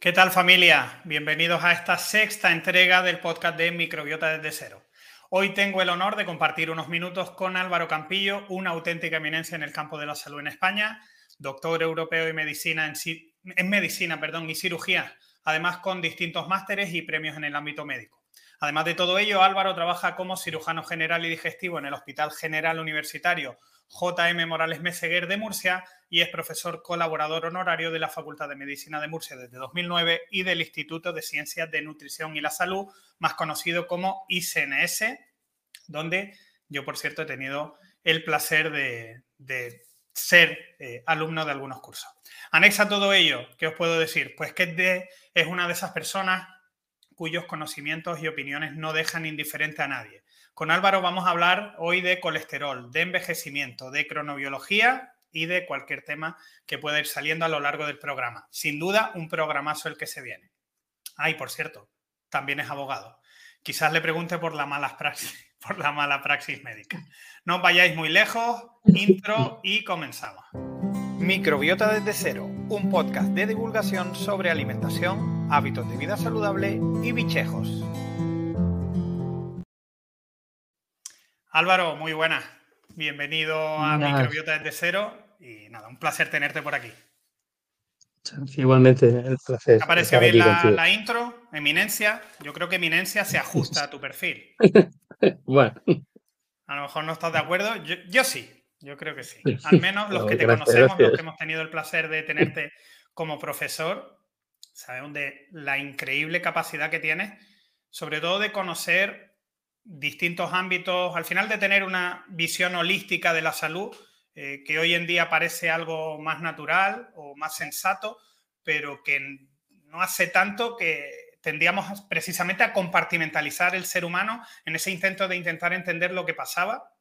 ¿Qué tal familia? Bienvenidos a esta sexta entrega del podcast de Microbiota desde cero. Hoy tengo el honor de compartir unos minutos con Álvaro Campillo, una auténtica eminencia en el campo de la salud en España, doctor europeo en medicina, y cirugía, además con distintos másteres y premios en el ámbito médico. Además de todo ello, Álvaro trabaja como cirujano general y digestivo en el Hospital General Universitario JM Morales Meseguer de Murcia y es profesor colaborador honorario de la Facultad de Medicina de Murcia desde 2009 y del Instituto de Ciencias de Nutrición y la Salud, más conocido como ICNS, donde yo, por cierto, he tenido el placer de, ser eh, alumno de algunos cursos. Anexa todo ello, ¿qué os puedo decir? Pues que es una de esas personas cuyos conocimientos y opiniones no dejan indiferente a nadie. Con Álvaro vamos a hablar hoy de colesterol, de envejecimiento, de cronobiología y de cualquier tema que pueda ir saliendo a lo largo del programa. Sin duda, un programazo el que se viene. Ay, por cierto, también es abogado. Quizás le pregunte por la mala praxis, por la mala praxis médica. No vayáis muy lejos, intro y comenzamos. Microbiota desde cero, un podcast de divulgación sobre alimentación, hábitos de vida saludable y bichejos. Álvaro, muy buena. Bienvenido a Microbiota desde cero y nada, un placer tenerte por aquí. Igualmente, el placer. ¿Te bien la, intro? Eminencia. Yo creo que Eminencia se ajusta a tu perfil. bueno. A lo mejor no estás de acuerdo. Yo, sí, yo creo que sí. Al menos los que te conocemos, los que hemos tenido el placer de tenerte como profesor, sabemos de la increíble capacidad que tienes, sobre todo de conocer distintos ámbitos, al final de tener una visión holística de la salud, eh, que hoy en día parece algo más natural o más sensato, pero que no hace tanto que tendríamos precisamente a compartimentalizar el ser humano en ese intento de intentar entender lo que pasaba,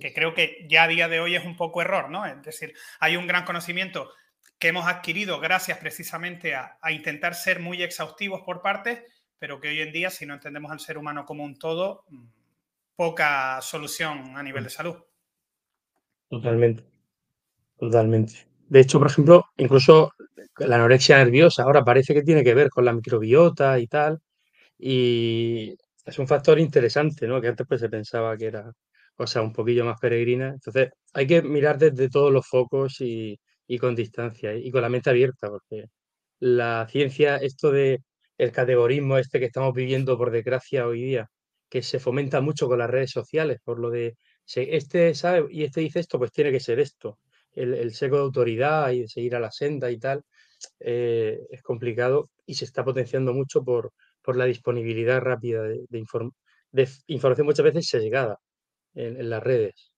que creo que ya a día de hoy es un poco error, ¿no? Es decir, hay un gran conocimiento que hemos adquirido gracias precisamente a, a intentar ser muy exhaustivos por partes pero que hoy en día, si no entendemos al ser humano como un todo, mm, poca solución a nivel de salud. Totalmente, totalmente. De hecho, por ejemplo, incluso la anorexia nerviosa ahora parece que tiene que ver con la microbiota y tal, y es un factor interesante, ¿no? Que antes pues se pensaba que era cosa un poquillo más peregrina. Entonces, hay que mirar desde todos los focos y, y con distancia y con la mente abierta, porque la ciencia, esto de el categorismo este que estamos viviendo, por desgracia, hoy día, que se fomenta mucho con las redes sociales, por lo de, este sabe y este dice esto, pues tiene que ser esto. El, seco de autoridad y de seguir a la senda y tal, eh, es complicado y se está potenciando mucho por, por la disponibilidad rápida de, de, información muchas veces llegada en, en las redes.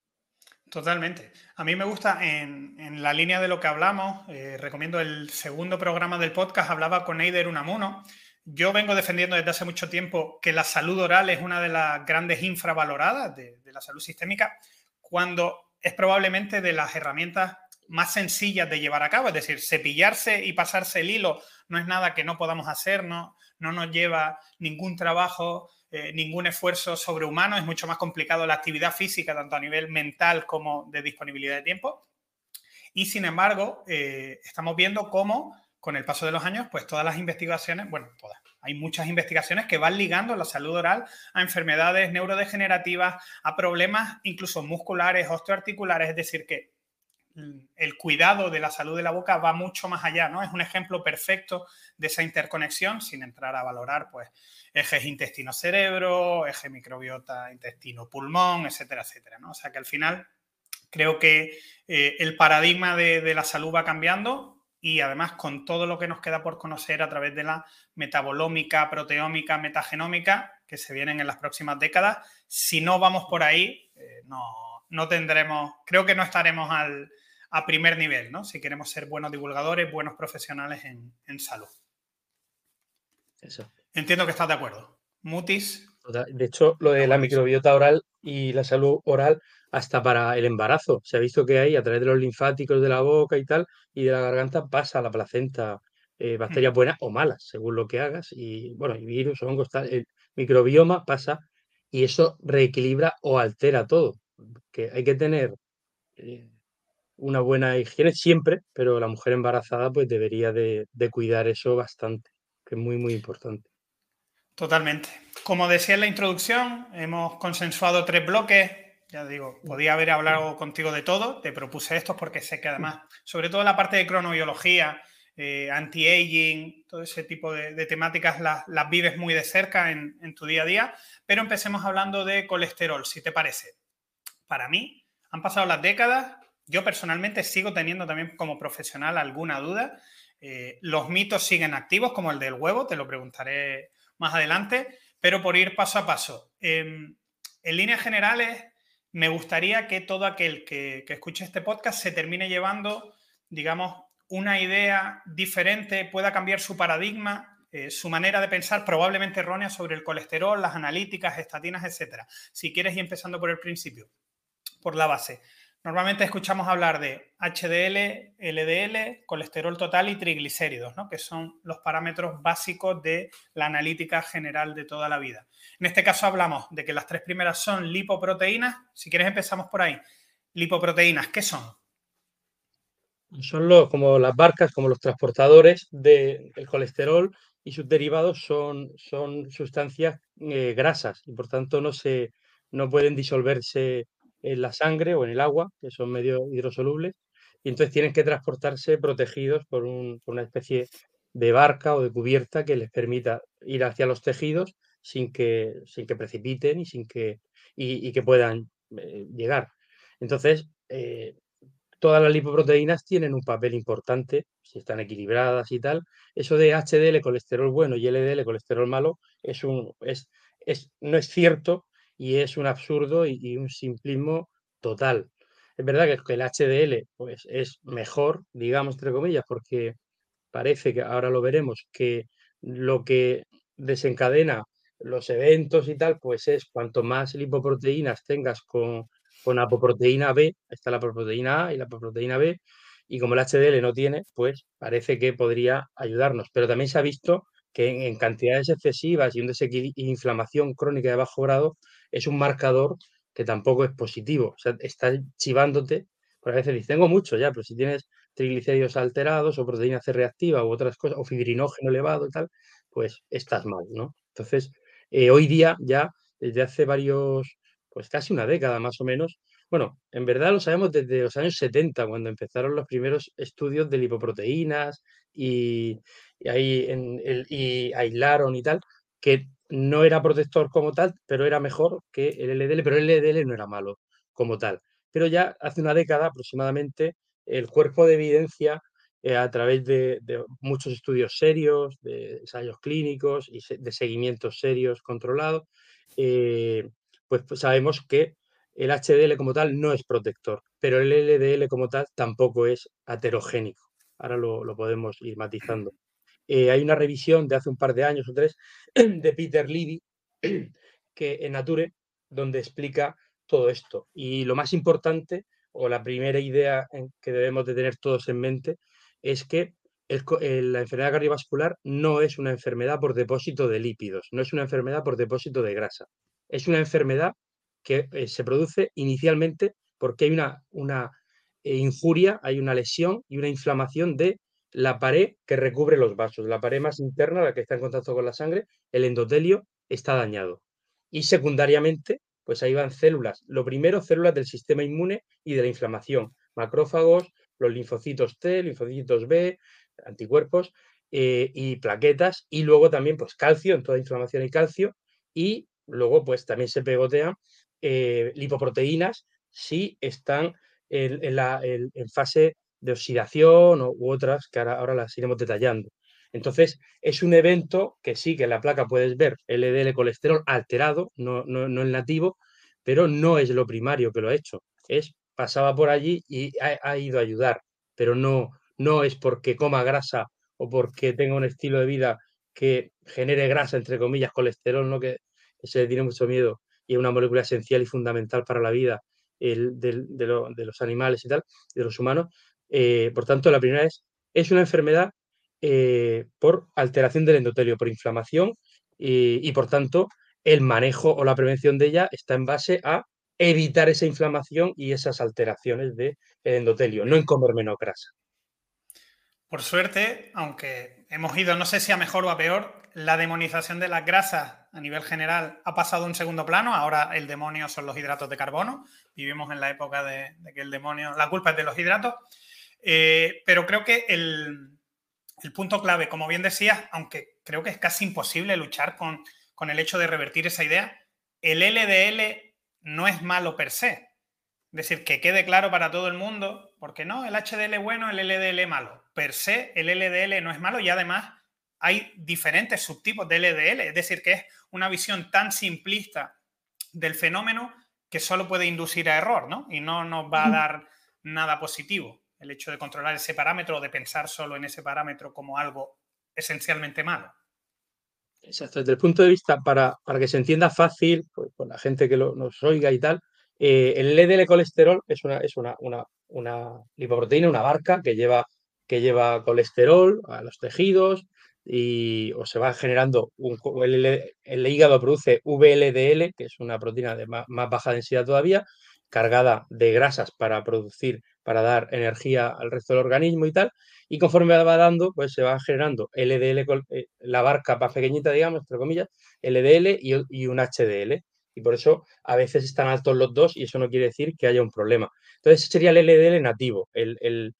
Totalmente. A mí me gusta, en, la línea de lo que hablamos, eh, recomiendo el segundo programa del podcast, hablaba con Eider Unamuno, yo vengo defendiendo desde hace mucho tiempo que la salud oral es una de las grandes infravaloradas de, la salud sistémica, cuando es probablemente de las herramientas más sencillas de llevar a cabo. Es decir, cepillarse y pasarse el hilo no es nada que no podamos hacer, no, no nos lleva ningún trabajo, eh, ningún esfuerzo sobrehumano. Es mucho más complicado la actividad física, tanto a nivel mental como de disponibilidad de tiempo. Y sin embargo, eh, estamos viendo cómo con el paso de los años, pues todas las investigaciones, bueno, todas, hay muchas investigaciones que van ligando la salud oral a enfermedades neurodegenerativas, a problemas incluso musculares, osteoarticulares, es decir, que el cuidado de la salud de la boca va mucho más allá, ¿no? Es un ejemplo perfecto de esa interconexión, sin entrar a valorar, pues, ejes intestino-cerebro, eje microbiota, intestino-pulmón, etcétera, etcétera, ¿no? O sea que al final creo que eh, el paradigma de la salud va cambiando, y además con todo lo que nos queda por conocer a través de la metabolómica, proteómica, metagenómica que se vienen en las próximas décadas, si no vamos por ahí, eh, no, tendremos, creo que no estaremos al, a primer nivel, ¿no? Si queremos ser buenos divulgadores, buenos profesionales en, en salud. Eso. Entiendo que estás de acuerdo. Mutis. De hecho, lo de la microbiota oral y la salud oral hasta para el embarazo. Se ha visto que hay a través de los linfáticos de la boca y tal, y de la garganta pasa a la placenta eh, bacterias buenas o malas, según lo que hagas, y bueno, y virus, hongos, tal, el microbioma pasa y eso reequilibra o altera todo. Que hay que tener eh, una buena higiene siempre, pero la mujer embarazada pues debería de, cuidar eso bastante, que es muy, muy importante. Totalmente. Como decía en la introducción, hemos consensuado tres bloques. Ya digo, podía haber hablado contigo de todo, te propuse estos porque sé que además, sobre todo la parte de cronobiología, eh, anti-aging, todo ese tipo de, temáticas las, vives muy de cerca en, en tu día a día. Pero empecemos hablando de colesterol, si te parece. Para mí, han pasado las décadas, yo personalmente sigo teniendo también como profesional alguna duda. Eh, los mitos siguen activos, como el del huevo, te lo preguntaré más adelante, pero por ir paso a paso. Em, en líneas generales, me gustaría que todo aquel que, escuche este podcast se termine llevando, digamos, una idea diferente, pueda cambiar su paradigma, eh, su manera de pensar probablemente errónea sobre el colesterol, las analíticas, estatinas, etc. Si quieres ir empezando por el principio, por la base. Normalmente escuchamos hablar de HDL, LDL, colesterol total y triglicéridos, ¿no? que son los parámetros básicos de la analítica general de toda la vida. En este caso hablamos de que las tres primeras son lipoproteínas. Si quieres empezamos por ahí. Lipoproteínas, ¿qué son? Son como las barcas, como los transportadores del colesterol y sus derivados son, son sustancias eh, grasas y por tanto no, se, no pueden disolverse en la sangre o en el agua, que son medio hidrosolubles, y entonces tienen que transportarse protegidos por, una especie de barca o de cubierta que les permita ir hacia los tejidos sin que, sin que precipiten y, sin que, y, que puedan eh, llegar. Entonces, eh, todas las lipoproteínas tienen un papel importante, si están equilibradas y tal. Eso de HDL, colesterol bueno, y LDL, colesterol malo, es un, es, es, no es cierto y es un absurdo y, un simplismo total. Es verdad que, el HDL pues, es mejor, digamos, entre comillas, porque parece que ahora lo veremos, que lo que desencadena los eventos y tal, pues es cuanto más lipoproteínas tengas con, con apoproteína B, está la apoproteína A y la apoproteína B, y como el HDL no tiene, pues parece que podría ayudarnos. Pero también se ha visto que en, cantidades excesivas y un desequilibrio, inflamación crónica de bajo grado es un marcador que tampoco es positivo. O sea, está chivándote, porque a veces dices, tengo mucho ya, pero si tienes triglicéridos alterados o proteína C reactiva u otras cosas, o fibrinógeno elevado y tal, pues estás mal, ¿no? Entonces, eh, hoy día ya, desde hace varios, pues casi una década más o menos, bueno, en verdad lo sabemos desde los años 70, cuando empezaron los primeros estudios de lipoproteínas y, ahí en el, y aislaron y tal, que no era protector como tal, pero era mejor que el LDL, pero el LDL no era malo como tal. Pero ya hace una década aproximadamente, el cuerpo de evidencia, eh, a través de, muchos estudios serios, de ensayos clínicos y de seguimientos serios controlados, eh, pues, pues, sabemos que el HDL como tal no es protector, pero el LDL como tal tampoco es aterogénico. Ahora lo podemos ir matizando. Eh, hay una revisión de hace un par de años o tres de Peter Levy que en Nature, donde explica todo esto. Y lo más importante, o la primera idea que debemos de tener todos en mente, es que la enfermedad cardiovascular no es una enfermedad por depósito de lípidos, no es una enfermedad por depósito de grasa. Es una enfermedad que eh, se produce inicialmente porque hay una, una eh, injuria, hay una lesión y una inflamación de la pared que recubre los vasos, la pared más interna, la que está en contacto con la sangre, el endotelio, está dañado. Y secundariamente, pues ahí van células. Lo primero, células del sistema inmune y de la inflamación. Macrófagos, los linfocitos T, linfocitos B, anticuerpos eh, y plaquetas. Y luego también, pues calcio, en toda inflamación hay calcio. Y luego, pues también se pegotean eh, lipoproteínas si están en, la, en fase de oxidación u otras que ahora, las iremos detallando. Entonces, es un evento que sí, que en la placa puedes ver LDL colesterol alterado, no, no, el nativo, pero no es lo primario que lo ha hecho. Es pasaba por allí y ha, ido a ayudar, pero no, no es porque coma grasa o porque tenga un estilo de vida que genere grasa, entre comillas, colesterol, ¿no? que se tiene mucho miedo y es una molécula esencial y fundamental para la vida el, de, de, los animales y tal, de los humanos, eh, por tanto, la primera es, es una enfermedad eh, por alteración del endotelio, por inflamación y, por tanto el manejo o la prevención de ella está en base a evitar esa inflamación y esas alteraciones del endotelio, no en comer menos grasa. Por suerte, aunque hemos ido, no sé si a mejor o a peor, la demonización de las grasas a nivel general ha pasado a un segundo plano. Ahora el demonio son los hidratos de carbono. Vivimos en la época de, que el demonio, la culpa es de los hidratos. Eh, pero creo que el, punto clave, como bien decías, aunque creo que es casi imposible luchar con, con el hecho de revertir esa idea, el LDL no es malo per se. Es decir, que quede claro para todo el mundo, porque no, el HDL bueno, el LDL malo. Per se, el LDL no es malo y además hay diferentes subtipos de LDL. Es decir, que es una visión tan simplista del fenómeno que solo puede inducir a error, ¿no? Y no nos va a dar nada positivo el hecho de controlar ese parámetro o de pensar solo en ese parámetro como algo esencialmente malo. Exacto, desde el punto de vista, para, para que se entienda fácil, pues, por la gente que nos oiga y tal, eh, el LDL colesterol es una, es una, una, una, lipoproteína, una barca que lleva, que lleva colesterol a los tejidos y o se va generando, un, el, hígado produce VLDL, que es una proteína de más, más baja densidad todavía, cargada de grasas para producir, para dar energía al resto del organismo y tal, y conforme va dando, pues se va generando LDL, eh, la barca más pequeñita, digamos, entre comillas, LDL y, un HDL. Y por eso a veces están altos los dos y eso no quiere decir que haya un problema. Entonces sería el LDL nativo, el,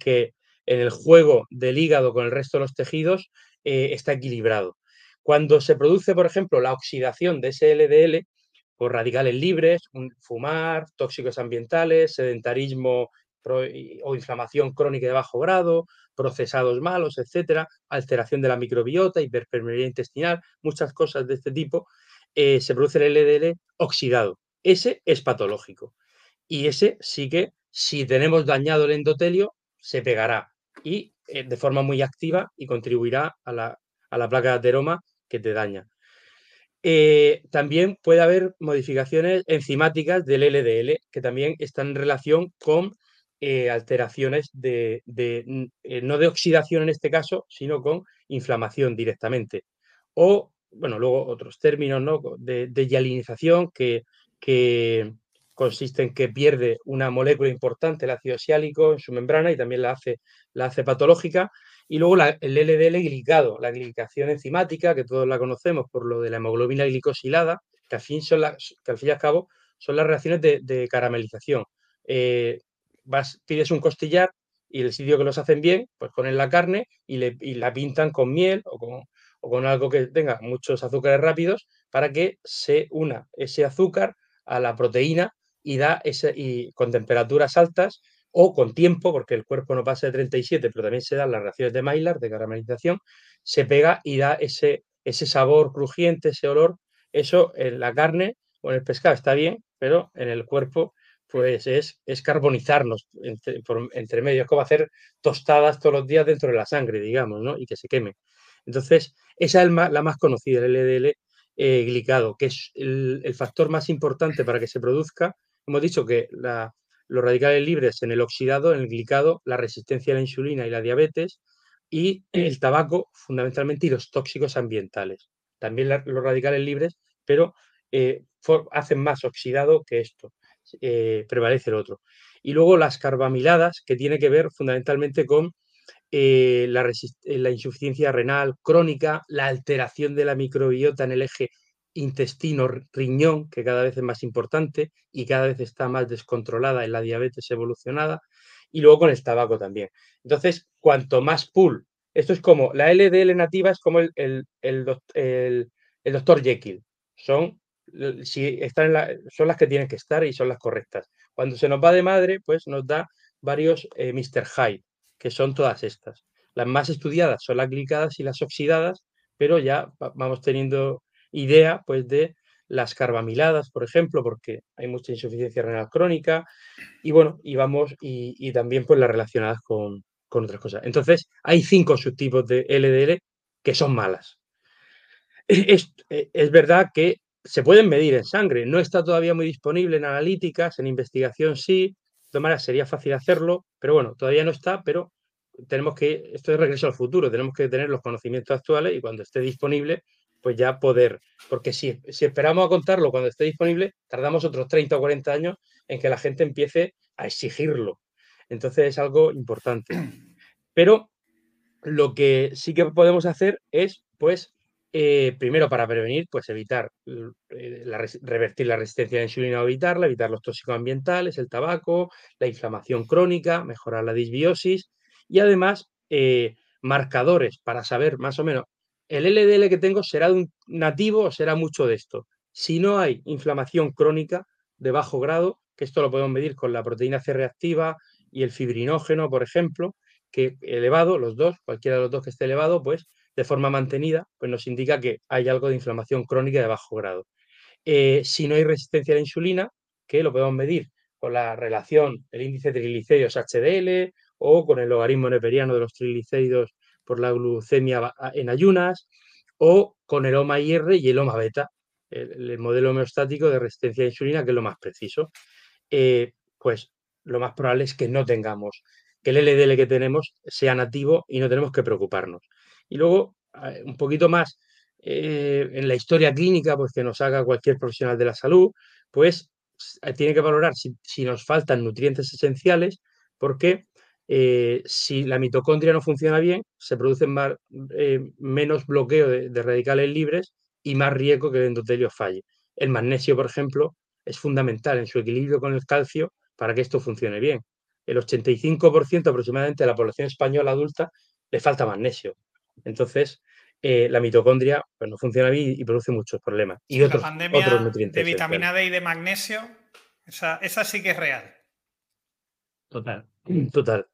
que en el juego del hígado con el resto de los tejidos eh, está equilibrado. Cuando se produce, por ejemplo, la oxidación de ese LDL por radicales libres, fumar, tóxicos ambientales, sedentarismo o inflamación crónica de bajo grado, procesados malos, etcétera, alteración de la microbiota, hiperpermeabilidad intestinal, muchas cosas de este tipo, eh, se produce el LDL oxidado. Ese es patológico. Y ese sí que, si tenemos dañado el endotelio, se pegará y eh, de forma muy activa y contribuirá a la, a la placa de ateroma que te daña. Eh, también puede haber modificaciones enzimáticas del LDL que también están en relación con eh, alteraciones de, eh, no de oxidación en este caso, sino con inflamación directamente. O, bueno, luego otros términos, ¿no? De, de yalinización que, que consiste en que pierde una molécula importante, el ácido siálico, en su membrana y también la hace, la hace patológica. Y luego el LDL glicado, la glicación enzimática, que todos la conocemos por lo de la hemoglobina glicosilada, que al fin, son que al fin y al cabo son las reacciones de, caramelización. Eh, pides un costillar y el sitio que los hacen bien, pues ponen la carne y, la pintan con miel o con, o con algo que tenga muchos azúcares rápidos para que se una ese azúcar a la proteína y da ese, y con temperaturas altas o con tiempo, porque el cuerpo no pasa de 37, pero también se dan las reacciones de Maillard, de caramelización, se pega y da ese, ese sabor crujiente, ese olor. Eso en la carne o en el pescado está bien, pero en el cuerpo pues es, carbonizarnos entre, por, entre medio, es como hacer tostadas todos los días dentro de la sangre, digamos, ¿no? Y que se queme. Entonces, esa es la más conocida, el LDL eh, glicado, que es el, factor más importante para que se produzca. Hemos dicho que los radicales libres en el oxidado, en el glicado, la resistencia a la insulina y la diabetes, y el tabaco, fundamentalmente, y los tóxicos ambientales. También los radicales libres, pero eh, hacen más oxidado que esto. Eh, prevalece el otro. Y luego las carbamiladas, que tiene que ver fundamentalmente con eh, la, eh, la, insuficiencia renal crónica, la alteración de la microbiota en el eje intestino-riñón, que cada vez es más importante y cada vez está más descontrolada en la diabetes evolucionada, y luego con el tabaco también. Entonces, cuanto más pool, esto es como, la LDL nativa es como el, el, el, el doctor Jekyll, son si están son las que tienen que estar y son las correctas. Cuando se nos va de madre, pues nos da varios eh, Mr. Hyde, que son todas estas. Las más estudiadas son las glicadas y las oxidadas, pero ya vamos teniendo idea pues de las carbamiladas, por ejemplo, porque hay mucha insuficiencia renal crónica, y bueno, y vamos, y, también pues las relacionadas con, con, otras cosas. Entonces, hay cinco subtipos de LDL que son malas. Es, es verdad que se pueden medir en sangre. No está todavía muy disponible en analíticas, en investigación sí. De todas maneras, sería fácil hacerlo, pero bueno, todavía no está, pero tenemos que, esto es regreso al futuro, tenemos que tener los conocimientos actuales y cuando esté disponible, pues ya poder, porque si, si esperamos a contarlo cuando esté disponible, tardamos otros 30 o 40 años en que la gente empiece a exigirlo. Entonces es algo importante. Pero lo que sí que podemos hacer es, pues, eh, primero para prevenir, pues evitar, eh, revertir la resistencia a la insulina o evitarla, evitar los tóxicos ambientales, el tabaco, la inflamación crónica, mejorar la disbiosis y además eh, marcadores para saber más o menos el LDL que tengo será un nativo o será mucho de esto. Si no hay inflamación crónica de bajo grado, que esto lo podemos medir con la proteína C reactiva y el fibrinógeno, por ejemplo, que elevado, los dos, cualquiera de los dos que esté elevado, pues de forma mantenida, pues nos indica que hay algo de inflamación crónica de bajo grado. Eh, si no hay resistencia a la insulina, que lo podemos medir con la relación del índice de triglicéridos HDL o con el logaritmo neperiano de los triglicéridos por la glucemia en ayunas o con el OMA-IR y el OMA-beta, el, modelo homeostático de resistencia a la insulina, que es lo más preciso. Eh, pues lo más probable es que no tengamos, que el LDL que tenemos sea nativo y no tenemos que preocuparnos. Y luego, eh, un poquito más eh, en la historia clínica, pues que nos haga cualquier profesional de la salud, pues tiene que valorar si, nos faltan nutrientes esenciales, porque si la mitocondria no funciona bien, se produce menos bloqueo de, de, radicales libres y más riesgo que el endotelio falle. El magnesio, por ejemplo, es fundamental en su equilibrio con el calcio para que esto funcione bien. El 85% aproximadamente de la población española adulta le falta magnesio. Entonces, eh, la mitocondria pues, no funciona bien y produce muchos problemas. Y otros, la pandemia nutrientes. De vitamina D y de magnesio, esa, esa sí que es real. Total, total.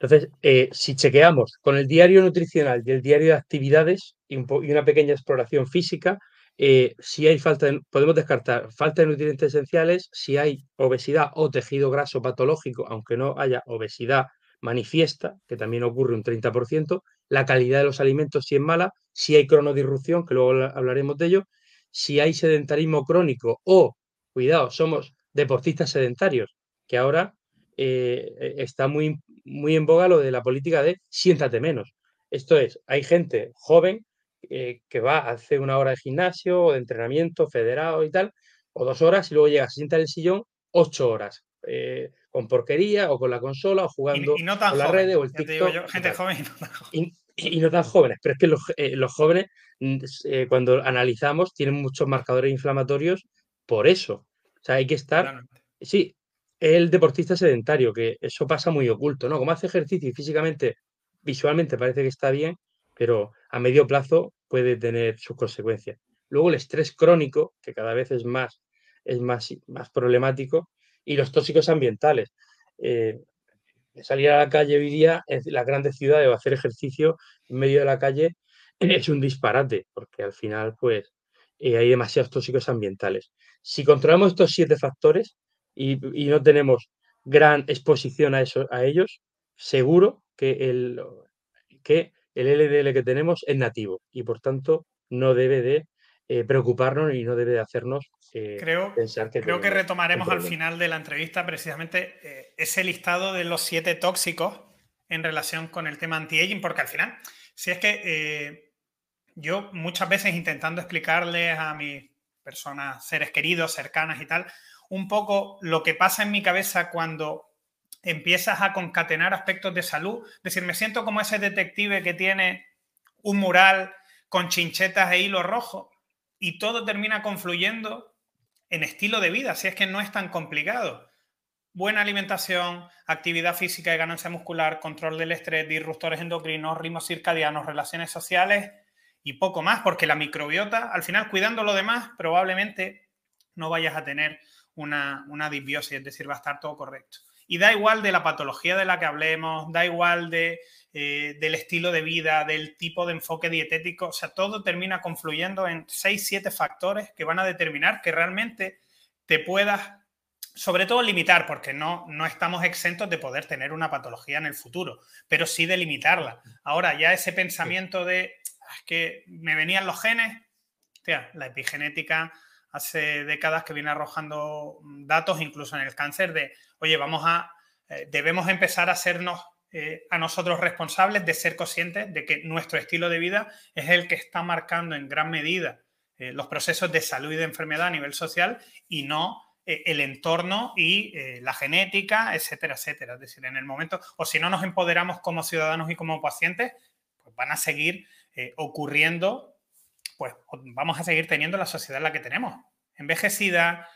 Entonces, eh, si chequeamos con el diario nutricional y el diario de actividades y, una pequeña exploración física, eh, si hay falta, podemos descartar falta de nutrientes esenciales, si hay obesidad o tejido graso patológico, aunque no haya obesidad manifiesta, que también ocurre un 30%, la calidad de los alimentos si es mala, si hay cronodirrupción, que luego hablaremos de ello, si hay sedentarismo crónico o, cuidado, somos deportistas sedentarios, que ahora eh, está muy, muy en boga lo de la política de siéntate menos. Esto es, hay gente joven eh, que va a hacer una hora de gimnasio o de entrenamiento federado y tal, o dos horas y luego llega, se sienta en el sillón ocho horas. Eh, con porquería o con la consola o jugando con las redes o el TikTok. gente joven y no tan jóvenes. Pero es que los, eh, jóvenes, mm, cuando analizamos, tienen muchos marcadores inflamatorios por eso. O sea, hay que estar. Sí, el deportista sedentario, que eso pasa muy oculto, ¿no? Como hace ejercicio y físicamente, visualmente parece que está bien, pero a medio plazo puede tener sus consecuencias. Luego el estrés crónico, que cada vez es más, es más, más problemático, y los tóxicos ambientales. Eh, salir a la calle hoy día en las grandes ciudades o hacer ejercicio en medio de la calle es un disparate, porque al final pues eh, hay demasiados tóxicos ambientales. Si controlamos estos siete factores y, no tenemos gran exposición a, eso, a ellos, seguro que el, que el LDL que tenemos es nativo y por tanto no debe de eh, preocuparnos y no debe de hacernos eh, creo, pensar que... Creo que retomaremos al final de la entrevista precisamente eh, ese listado de los siete tóxicos en relación con el tema anti-aging, porque al final, si es que yo muchas veces intentando explicarles a mis personas, seres queridos, cercanas y tal, un poco lo que pasa en mi cabeza cuando empiezas a concatenar aspectos de salud. Es decir, me siento como ese detective que tiene un mural con chinchetas e hilo rojo y todo termina confluyendo en estilo de vida, si es que no es tan complicado. Buena alimentación, actividad física y ganancia muscular, control del estrés, disruptores endocrinos, ritmos circadianos, relaciones sociales y poco más, porque la microbiota, al final cuidando lo demás, probablemente no vayas a tener una, una disbiosis, es decir, va a estar todo correcto. Y da igual de la patología de la que hablemos, da igual de, eh, del estilo de vida, del tipo de enfoque dietético, o sea, todo termina confluyendo en 6, 7 factores que van a determinar que realmente te puedas, sobre todo limitar, porque no, no estamos exentos de poder tener una patología en el futuro, pero sí de limitarla. Ahora, ya ese pensamiento de ah, que me venían los genes, la epigenética hace décadas que viene arrojando datos, incluso en el cáncer, de, oye, vamos a, eh, debemos empezar a hacernos eh, a nosotros responsables de ser conscientes de que nuestro estilo de vida es el que está marcando en gran medida eh, los procesos de salud y de enfermedad a nivel social y no eh, el entorno y la genética, etcétera, etcétera. Es decir, en el momento, o si no nos empoderamos como ciudadanos y como pacientes, pues van a seguir ocurriendo, pues vamos a seguir teniendo la sociedad en la que tenemos, envejecida,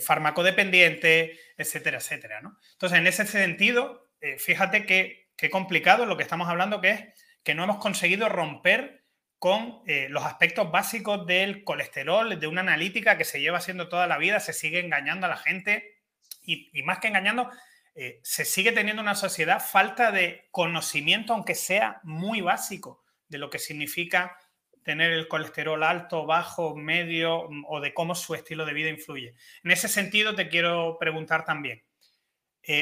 farmacodependiente, etcétera, etcétera. Entonces, en ese sentido, eh, fíjate que, complicado lo que estamos hablando, que es que no hemos conseguido romper con eh, los aspectos básicos del colesterol, de una analítica que se lleva haciendo toda la vida, se sigue engañando a la gente y, más que engañando, eh, se sigue teniendo una sociedad falta de conocimiento, aunque sea muy básico, de lo que significa tener el colesterol alto, bajo, medio o de cómo su estilo de vida influye. En ese sentido, te quiero preguntar también,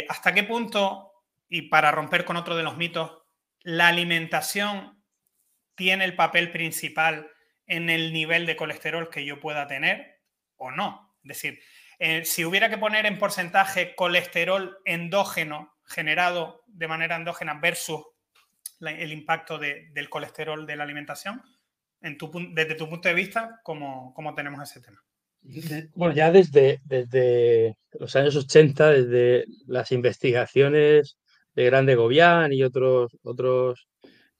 ¿hasta qué punto y para romper con otro de los mitos, la alimentación tiene el papel principal en el nivel de colesterol que yo pueda tener o no. Es decir, eh, si hubiera que poner en porcentaje colesterol endógeno generado de manera endógena versus el impacto del colesterol de la alimentación, desde tu punto de vista, ¿cómo, ¿cómo, tenemos ese tema? Bueno, ya desde, desde los años 80, desde las investigaciones de Grande Gobián y otros, otros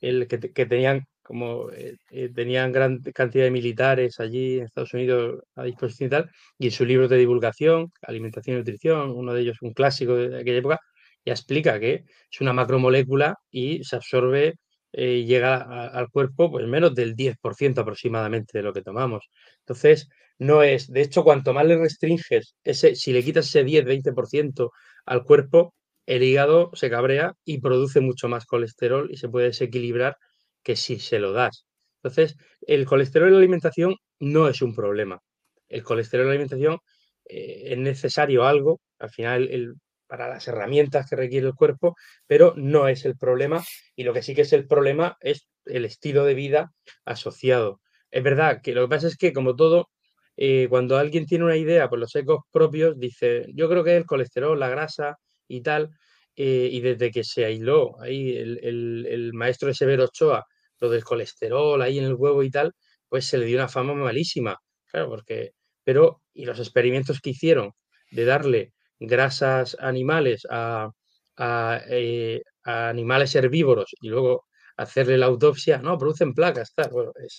el, que, tenían como eh, eh, tenían gran cantidad de militares allí en Estados Unidos a disposición y tal, y en su libro de divulgación, Alimentación y Nutrición, uno de ellos, un clásico de aquella época, ya explica que es una macromolécula y se absorbe eh, y llega al cuerpo pues menos del 10% aproximadamente de lo que tomamos. Entonces, no es, de hecho, cuanto más le restringes, ese, si le quitas ese 10-20% al cuerpo, el hígado se cabrea y produce mucho más colesterol y se puede desequilibrar que si se lo das. Entonces, el colesterol en la alimentación no es un problema. El colesterol en la alimentación eh, es necesario algo, al final, para las herramientas que requiere el cuerpo, pero no es el problema. Y lo que sí que es el problema es el estilo de vida asociado. Es verdad que lo que pasa es que, como todo, eh, cuando alguien tiene una idea por los ecos propios, dice, yo creo que el colesterol, la grasa, y tal. Eh, y desde que se aisló ahí el, maestro de Severo Ochoa, lo del colesterol ahí en el huevo y tal, pues se le dio una fama malísima. Claro, porque, pero, y los experimentos que hicieron de darle grasas animales a, eh, animales herbívoros y luego hacerle la autopsia, no, producen placas, tal.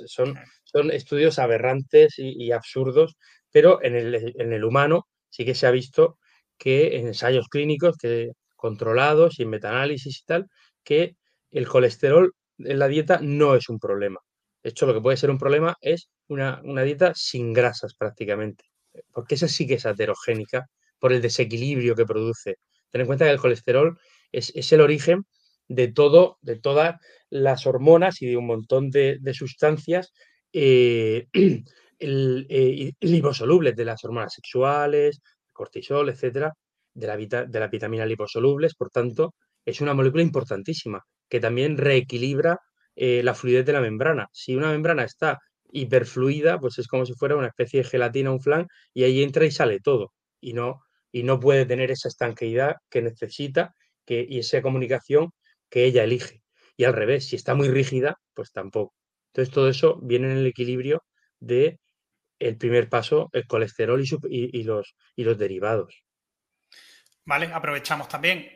son, son estudios aberrantes y, absurdos, pero en el, en el humano sí que se ha visto que en ensayos clínicos que, controlados y en metaanálisis y tal, que el colesterol en la dieta no es un problema. De hecho, lo que puede ser un problema es una, dieta sin grasas prácticamente, porque esa sí que es aterogénica por el desequilibrio que produce. Ten en cuenta que el colesterol es, el origen de todo, de todas las hormonas y de un montón de, sustancias eh, eh, liposolubles, de las hormonas sexuales, cortisol, etcétera, de la, de las vitaminas liposolubles, por tanto, es una molécula importantísima que también reequilibra eh, la fluidez de la membrana. Si una membrana está hiperfluida, pues es como si fuera una especie de gelatina, un flan, y ahí entra y sale todo, y no, y no puede tener esa estanqueidad que necesita que, y esa comunicación que ella elige. Y al revés, si está muy rígida, pues tampoco. Entonces todo eso viene en el equilibrio de el primer paso, el colesterol y, los, y los derivados. Vale, aprovechamos también.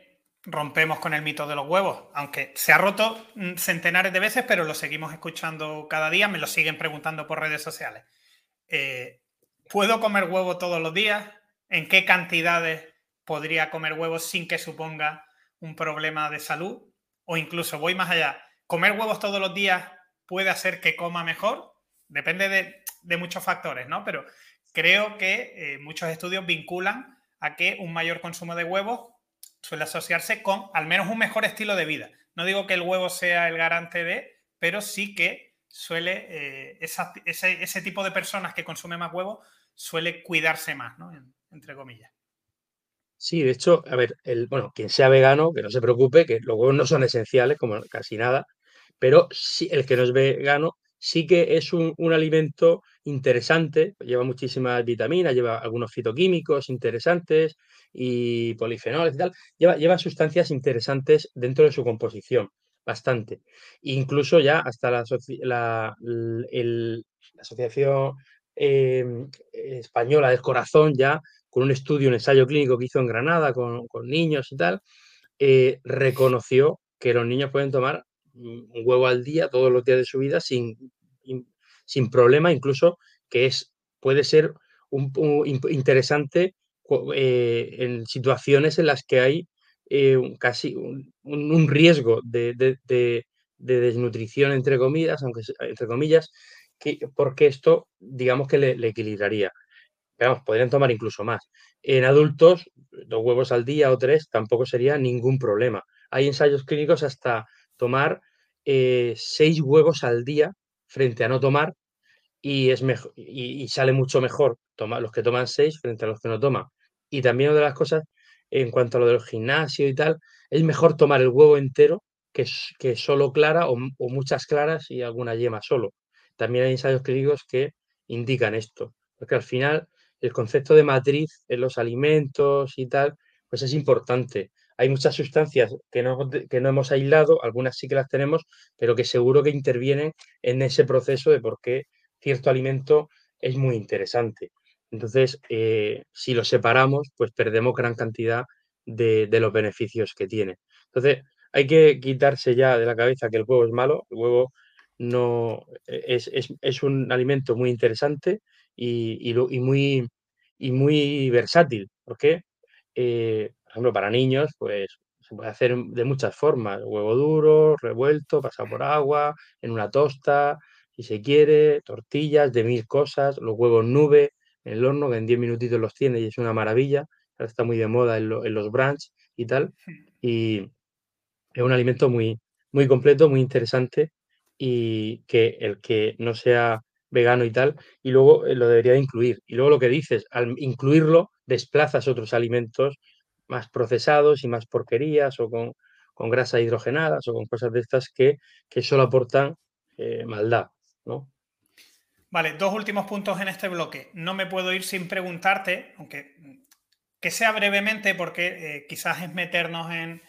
Rompemos con el mito de los huevos, aunque se ha roto mm, centenares de veces, pero lo seguimos escuchando cada día, me lo siguen preguntando por redes sociales. Eh, ¿Puedo comer huevos todos los días? ¿En qué cantidades podría comer huevos sin que suponga un problema de salud? O incluso voy más allá, ¿comer huevos todos los días puede hacer que coma mejor? Depende de, de muchos factores, ¿no? Pero creo que eh, muchos estudios vinculan a que un mayor consumo de huevos suele asociarse con al menos un mejor estilo de vida. No digo que el huevo sea el garante de, pero sí que suele, eh, ese, tipo de personas que consumen más huevos suele cuidarse más, ¿no? entre comillas. Sí, de hecho, a ver, el, bueno, quien sea vegano, que no se preocupe, que los huevos no son esenciales, como casi nada, pero sí, el que no es vegano sí que es un, alimento interesante, lleva muchísimas vitaminas, lleva algunos fitoquímicos interesantes y polifenoles y tal, lleva, lleva sustancias interesantes dentro de su composición, bastante. Incluso ya hasta la, Asociación em, Española del Corazón, ya con un estudio, un ensayo clínico que hizo en Granada con, con niños y tal, eh, reconoció que los niños pueden tomar un huevo al día todos los días de su vida sin, sin problema, incluso que es, puede ser un, interesante eh, en situaciones en las que hay eh, casi un, riesgo de, desnutrición entre comillas, aunque entre comillas, que, porque esto digamos que le, equilibraría. Pero podrían tomar incluso más. En adultos, dos huevos al día o tres tampoco sería ningún problema. Hay ensayos clínicos hasta tomar eh, seis huevos al día frente a no tomar y, es mejor, y, sale mucho mejor tomar los que toman seis frente a los que no toman. Y también una de las cosas, en cuanto a lo del gimnasio y tal, es mejor tomar el huevo entero que, que solo clara o, o muchas claras y alguna yema solo. También hay ensayos clínicos que indican esto, porque al final el concepto de matriz en los alimentos y tal, pues es importante. Hay muchas sustancias que no, que no hemos aislado, algunas sí que las tenemos, pero que seguro que intervienen en ese proceso de por qué cierto alimento es muy interesante. Entonces, eh, si lo separamos, pues perdemos gran cantidad de, los beneficios que tiene. Entonces, hay que quitarse ya de la cabeza que el huevo es malo. El huevo no es, es un alimento muy interesante y, muy, y muy versátil, porque, eh, por ejemplo, para niños, pues se puede hacer de muchas formas, huevo duro, revuelto, pasado por agua, en una tosta, si se quiere, tortillas, de mil cosas, los huevos nube en el horno, que en 10 minutitos los tiene y es una maravilla, está muy de moda en, los brunch y tal, y es un alimento muy, muy completo, muy interesante y que el que no sea vegano y tal, y luego eh, lo debería de incluir. Y luego lo que dices, al incluirlo, desplazas otros alimentos más procesados y más porquerías o con, con grasas hidrogenadas o con cosas de estas que, que solo aportan eh, maldad, ¿no? Vale, dos últimos puntos en este bloque. No me puedo ir sin preguntarte, aunque que sea brevemente, porque eh, quizás es meternos en,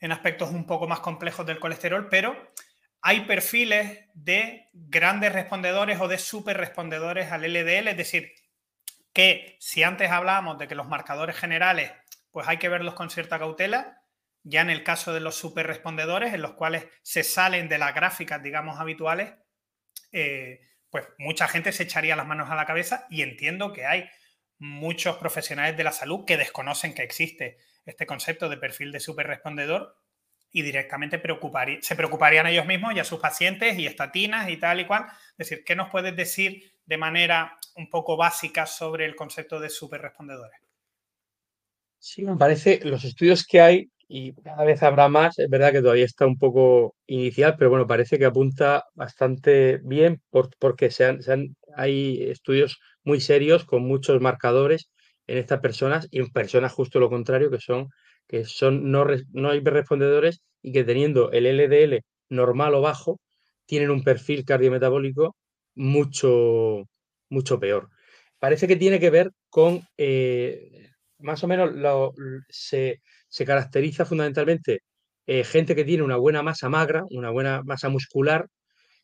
en aspectos un poco más complejos del colesterol, pero hay perfiles de grandes respondedores o de super respondedores al LDL, es decir, que si antes hablábamos de que los marcadores generales, pues hay que verlos con cierta cautela, ya en el caso de los super respondedores, en los cuales se salen de las gráficas, digamos, habituales, eh, pues mucha gente se echaría las manos a la cabeza y entiendo que hay muchos profesionales de la salud que desconocen que existe este concepto de perfil de super respondedor y directamente se preocuparían ellos mismos y a sus pacientes y estatinas y tal y cual. Es decir, ¿qué nos puedes decir de manera un poco básica sobre el concepto de superrespondedores? Sí, me parece, los estudios que hay, y cada vez habrá más, es verdad que todavía está un poco inicial, pero bueno, parece que apunta bastante bien porque hay estudios muy serios con muchos marcadores en estas personas y en personas justo lo contrario, que son que son no, no hiperrespondedores y que teniendo el LDL normal o bajo, tienen un perfil cardiometabólico mucho, mucho peor. Parece que tiene que ver con, eh, más o menos, se, caracteriza fundamentalmente eh, gente que tiene una buena masa magra, una buena masa muscular,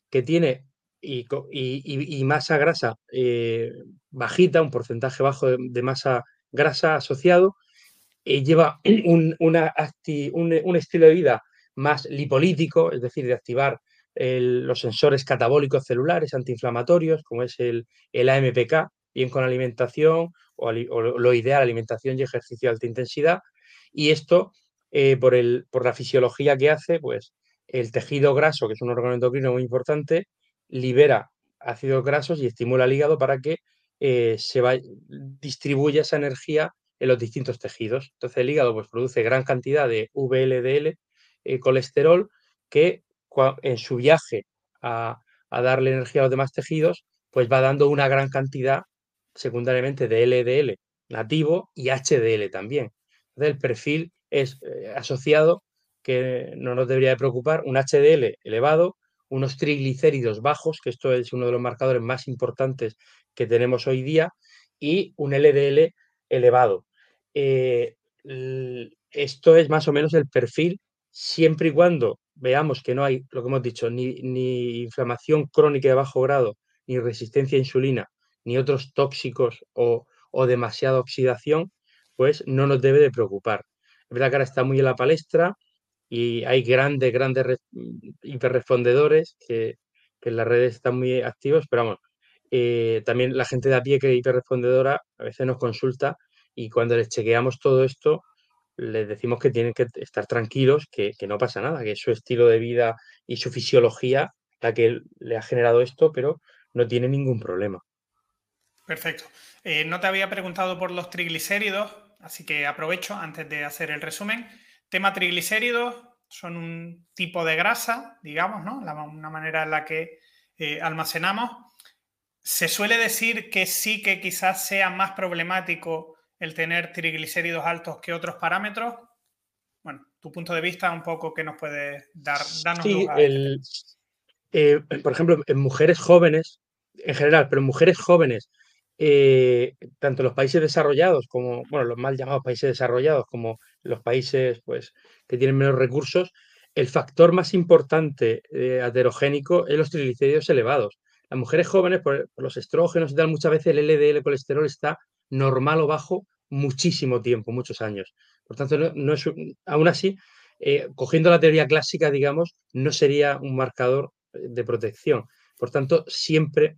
que tiene y, y, masa grasa eh, bajita, un porcentaje bajo de masa grasa asociado, eh, lleva un, estilo de vida más lipolítico, es decir, de activar los sensores catabólicos celulares antiinflamatorios, como es el AMPK, bien con alimentación o, lo ideal, alimentación y ejercicio de alta intensidad. Y esto, eh, por, el, por la fisiología que hace, pues el tejido graso, que es un órgano endocrino muy importante, libera ácidos grasos y estimula el hígado para que eh, se distribuya esa energía en los distintos tejidos. Entonces el hígado pues, produce gran cantidad de VLDL, eh, colesterol, que en su viaje a, darle energía a los demás tejidos, pues va dando una gran cantidad secundariamente de LDL nativo y HDL también. Entonces el perfil es eh, asociado, que no nos debería de preocupar, un HDL elevado, unos triglicéridos bajos, que esto es uno de los marcadores más importantes que tenemos hoy día, y un LDL elevado. Eh, esto es más o menos el perfil, siempre y cuando veamos que no hay, lo que hemos dicho, ni, ni inflamación crónica de bajo grado, ni resistencia a insulina, ni otros tóxicos o, o demasiada oxidación, pues no nos debe de preocupar. Es verdad que ahora está muy en la palestra y hay grandes, grandes hiperrespondedores que, que, en las redes están muy activos, pero vamos, eh, también la gente de a pie que es hiperrespondedora a veces nos consulta y cuando les chequeamos todo esto, les decimos que tienen que estar tranquilos, que, que no pasa nada, que es su estilo de vida y su fisiología la que le ha generado esto, pero no tiene ningún problema. Perfecto. Eh, no te había preguntado por los triglicéridos, así que aprovecho antes de hacer el resumen. Tema triglicéridos son un tipo de grasa, digamos, ¿no? una manera en la que eh, almacenamos. Se suele decir que sí que quizás sea más problemático el tener triglicéridos altos que otros parámetros. Bueno, tu punto de vista un poco que nos puede dar, darnos sí, eh, por ejemplo, en mujeres jóvenes, en general, pero en mujeres jóvenes eh, tanto los países desarrollados como, bueno, los mal llamados países desarrollados como los países pues, que tienen menos recursos, el factor más importante eh, aterogénico es los triglicéridos elevados. Las mujeres jóvenes, por, los estrógenos y tal, muchas veces el LDL colesterol está normal o bajo muchísimo tiempo, muchos años. Por tanto, no, es, aún así, eh, cogiendo la teoría clásica, digamos, no sería un marcador de protección. Por tanto, siempre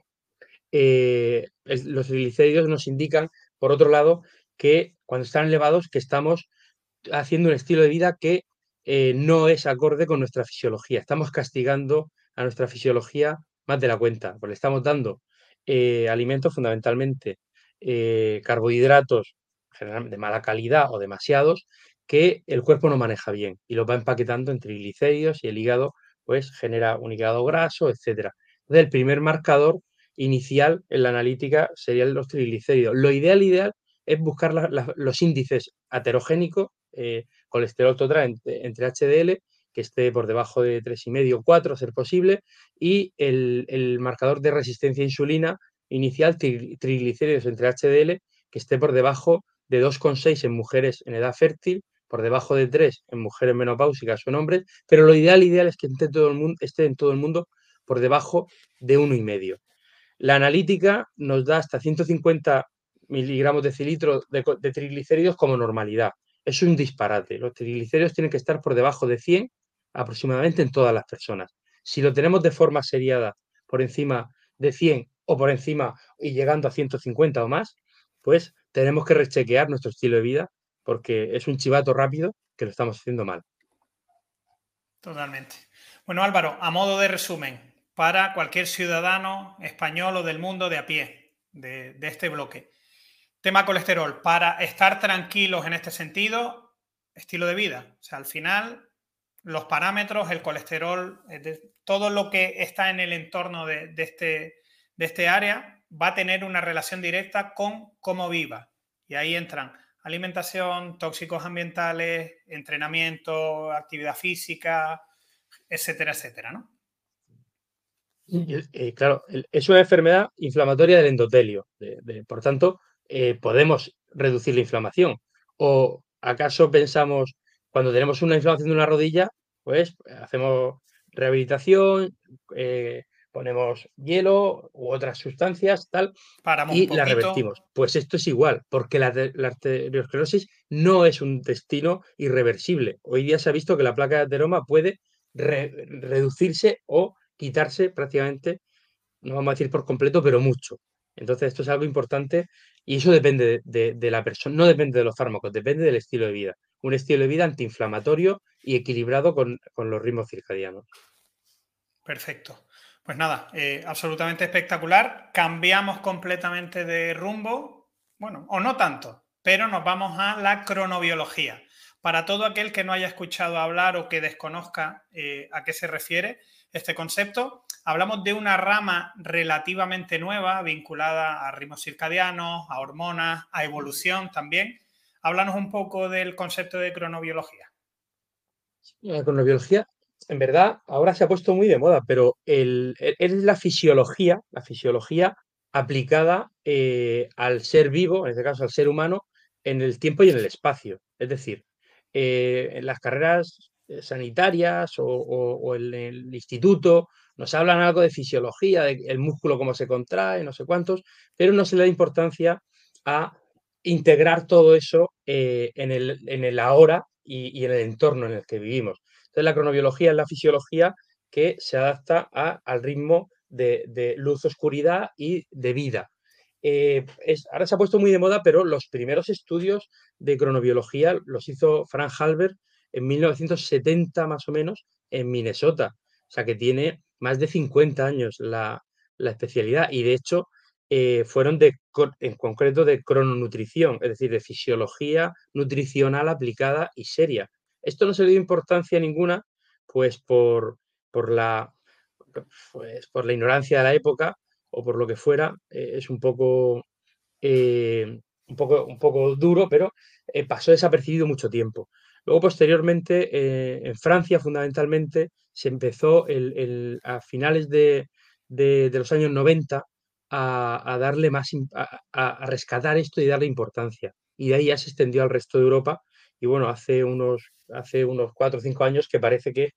eh, los triglicéridos nos indican, por otro lado, que cuando están elevados, que estamos haciendo un estilo de vida que eh, no es acorde con nuestra fisiología. Estamos castigando a nuestra fisiología más de la cuenta, porque le estamos dando eh, alimentos fundamentalmente carbohidratos de mala calidad o demasiados que el cuerpo no maneja bien y los va empaquetando en triglicéridos y el hígado pues genera un hígado graso, etcétera. Entonces, el primer marcador inicial en la analítica serían los triglicéridos. Lo ideal, ideal es buscar los índices aterogénicos, eh, colesterol total entre, HDL, que esté por debajo de 3,5 o 4, ser posible, y el, marcador de resistencia a insulina inicial, triglicéridos entre HDL, que esté por debajo de 2,6 en mujeres en edad fértil, por debajo de 3 en mujeres menopáusicas o en hombres, pero lo ideal, ideal es que esté, todo el mundo, esté en todo el mundo por debajo de 1,5. La analítica nos da hasta 150 miligramos de cilitro de, triglicéridos como normalidad. Es un disparate. Los triglicéridos tienen que estar por debajo de 100 aproximadamente en todas las personas. Si lo tenemos de forma seriada por encima de 100 o por encima y llegando a 150 o más, pues tenemos que rechequear nuestro estilo de vida porque es un chivato rápido que lo estamos haciendo mal. Totalmente. Bueno, Álvaro, a modo de resumen, para cualquier ciudadano español o del mundo de a pie de, este bloque. Tema colesterol, para estar tranquilos en este sentido, estilo de vida. O sea, al final, los parámetros, el colesterol, todo lo que está en el entorno de, este, de este área va a tener una relación directa con cómo viva. Y ahí entran alimentación, tóxicos ambientales, entrenamiento, actividad física, etcétera, etcétera, ¿no? Eh, claro, es una enfermedad inflamatoria del endotelio. por tanto, eh, podemos reducir la inflamación. ¿O acaso pensamos, cuando tenemos una inflamación de una rodilla, pues hacemos rehabilitación, eh, ponemos hielo u otras sustancias, tal, y la revertimos. Pues esto es igual, porque la, arteriosclerosis no es un destino irreversible. Hoy día se ha visto que la placa de ateroma puede reducirse o quitarse prácticamente, no vamos a decir por completo, pero mucho. Entonces, esto es algo importante y eso depende de, la persona, no depende de los fármacos, depende del estilo de vida. Un estilo de vida antiinflamatorio y equilibrado con, los ritmos circadianos. Perfecto. Pues nada, eh, absolutamente espectacular. Cambiamos completamente de rumbo, bueno, o no tanto, pero nos vamos a la cronobiología. Para todo aquel que no haya escuchado hablar o que desconozca eh, a qué se refiere, este concepto. Hablamos de una rama relativamente nueva vinculada a ritmos circadianos, a hormonas, a evolución también. Háblanos un poco del concepto de cronobiología. La cronobiología en verdad, ahora se ha puesto muy de moda, pero es la fisiología, la fisiología aplicada eh, al ser vivo, en este caso al ser humano, en el tiempo y en el espacio. Es decir, eh, en las carreras sanitarias o, el instituto nos hablan algo de fisiología, del músculo cómo se contrae, no sé cuántos, pero no se le da importancia a integrar todo eso en, el, en, el, ahora y, en el entorno en el que vivimos. Entonces, la cronobiología es la fisiología que se adapta al ritmo de, luz-oscuridad y de vida. Eh, ahora se ha puesto muy de moda, pero los primeros estudios de cronobiología los hizo Frank Halbert en 1970 más o menos en Minnesota. O sea que tiene más de 50 años la, especialidad y de hecho eh, fueron de, en concreto de crononutrición, es decir, de fisiología nutricional aplicada y seria. Esto no se dio importancia ninguna, pues por, por la pues, por la ignorancia de la época o por lo que fuera, eh, es un poco, eh, un poco, un poco duro, pero pasó desapercibido mucho tiempo. Luego, posteriormente, en Francia, fundamentalmente, se empezó a finales de, los años 90 a, darle más, a, rescatar esto y darle importancia. Y de ahí ya se extendió al resto de Europa. Y bueno, hace unos, hace unos cuatro o cinco años que parece que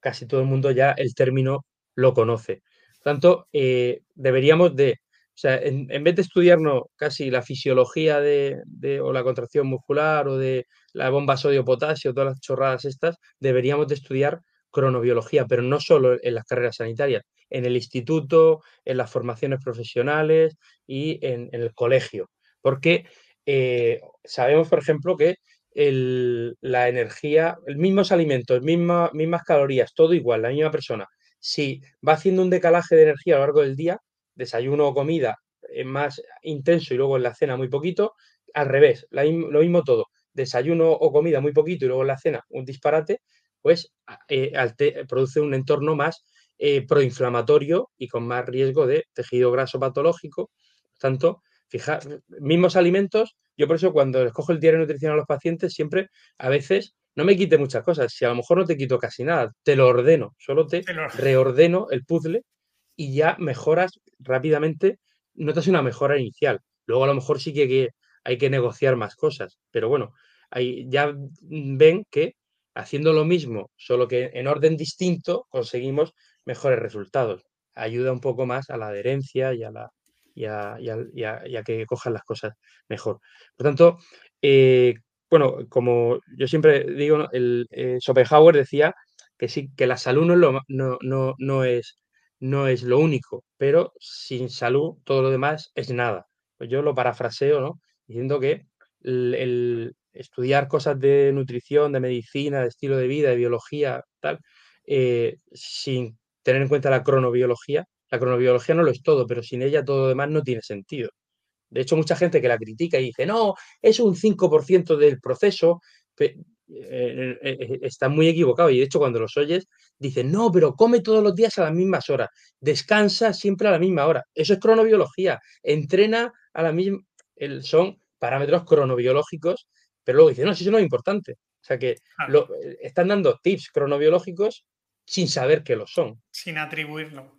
casi todo el mundo ya el término lo conoce. Por tanto, eh, deberíamos de, sea, en, vez de estudiarnos casi la fisiología de, o la contracción muscular o de la bomba sodio-potasio, todas las chorradas estas, deberíamos de estudiar cronobiología, pero no solo en las carreras sanitarias, en el instituto, en las formaciones profesionales y en, el colegio. Porque eh, sabemos, por ejemplo, que la energía, los mismos alimentos, mismas, mismas calorías, todo igual, la misma persona, si va haciendo un decalaje de energía a lo largo del día, desayuno o comida es más intenso y luego en la cena muy poquito, al revés, lo mismo todo, desayuno o comida muy poquito y luego en la cena un disparate, pues eh, produce un entorno más eh, proinflamatorio y con más riesgo de tejido graso patológico. Por tanto, fijar, mismos alimentos, yo por eso cuando escojo el diario de nutrición a los pacientes, siempre a veces no me quite muchas cosas. Si a lo mejor no te quito casi nada, te lo ordeno, solo te, reordeno el puzzle y ya mejoras rápidamente, notas una mejora inicial. Luego a lo mejor sí que, hay que negociar más cosas, pero bueno, ahí ya ven que haciendo lo mismo, solo que en orden distinto, conseguimos mejores resultados. Ayuda un poco más a la adherencia y a, la, y a, que cojan las cosas mejor. Por tanto, eh, bueno, como yo siempre digo, el, eh, Schopenhauer decía que sí, que la salud no no, no, es, no es lo único, pero sin salud todo lo demás es nada. Pues yo lo parafraseo, ¿no? Diciendo que el, estudiar cosas de nutrición, de medicina, de estilo de vida, de biología, tal, eh, sin tener en cuenta la cronobiología, la cronobiología no lo es todo, pero sin ella todo lo demás no tiene sentido. De hecho, mucha gente que la critica y dice, no, es un 5% del proceso, eh, eh, eh, está muy equivocado. Y de hecho, cuando los oyes, dicen, no, pero come todos los días a las mismas horas, descansa siempre a la misma hora. Eso es cronobiología, entrena a la misma, son parámetros cronobiológicos, pero luego dicen, no, eso no es importante. O sea que lo, están dando tips cronobiológicos sin saber que lo son. Sin atribuirlo.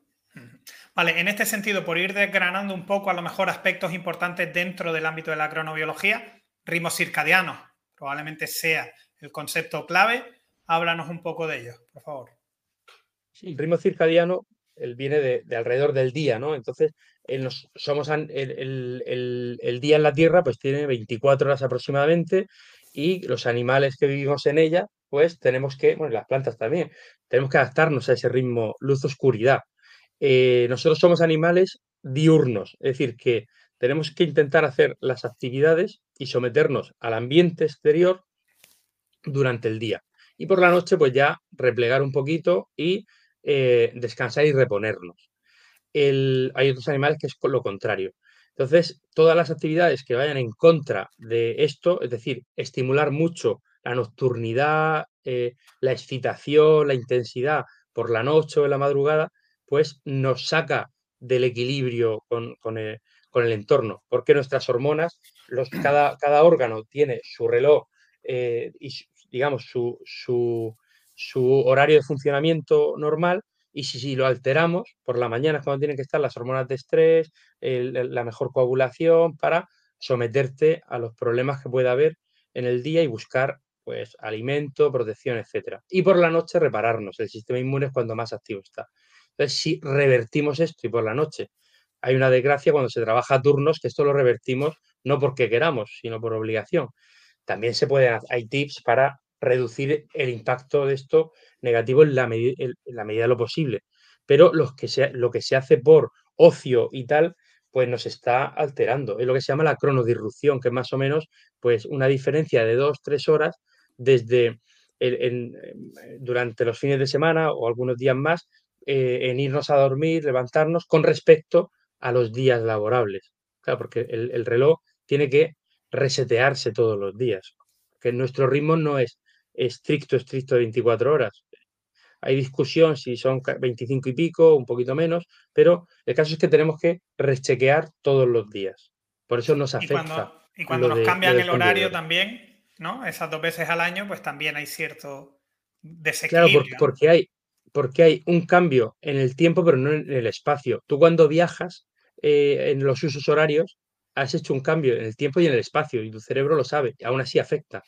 Vale, en este sentido, por ir desgranando un poco a lo mejor aspectos importantes dentro del ámbito de la cronobiología, ritmos circadianos probablemente sea el concepto clave. Háblanos un poco de ello, por favor. El ritmo circadiano él viene de, alrededor del día, ¿no? Entonces, somos el, día en la Tierra pues tiene 24 horas aproximadamente y los animales que vivimos en ella pues tenemos que, bueno, las plantas también, tenemos que adaptarnos a ese ritmo luz-oscuridad. Eh, nosotros somos animales diurnos, es decir, que tenemos que intentar hacer las actividades y someternos al ambiente exterior durante el día. Y por la noche, pues ya replegar un poquito y eh, descansar y reponernos. hay otros animales que es lo contrario. Entonces, todas las actividades que vayan en contra de esto, es decir, estimular mucho la nocturnidad, eh, la excitación, la intensidad por la noche o en la madrugada, pues nos saca del equilibrio con, el, entorno, porque nuestras hormonas, cada órgano tiene su reloj eh, y, digamos, su, su horario de funcionamiento normal y si, lo alteramos, por la mañana es cuando tienen que estar las hormonas de estrés, la mejor coagulación para someterte a los problemas que pueda haber en el día y buscar pues alimento, protección, etcétera. Y por la noche repararnos. El sistema inmune es cuando más activo está. Entonces, si revertimos esto y por la noche hay una desgracia cuando se trabaja a turnos, que esto lo revertimos no porque queramos, sino por obligación. También se pueden, hay tips para reducir el impacto de esto negativo en la, en la medida de lo posible. Pero los que lo que se hace por ocio y tal, pues nos está alterando. Es lo que se llama la cronodirrupción, que es más o menos pues una diferencia de dos, tres horas desde durante los fines de semana o algunos días más eh, en irnos a dormir, levantarnos con respecto a los días laborables. Claro, porque el, reloj tiene que resetearse todos los días. Que nuestro ritmo no es estricto, estricto de 24 horas. Hay discusión si son 25 y pico, un poquito menos, pero el caso es que tenemos que rechequear todos los días. Por eso nos afecta. Y cuando, nos cambian el horario también, ¿no? Esas dos veces al año, pues también hay cierto desequilibrio. Claro, porque, hay, porque hay un cambio en el tiempo, pero no en el espacio. Tú cuando viajas eh, en los usos horarios, has hecho un cambio en el tiempo y en el espacio, y tu cerebro lo sabe, y aún así afecta.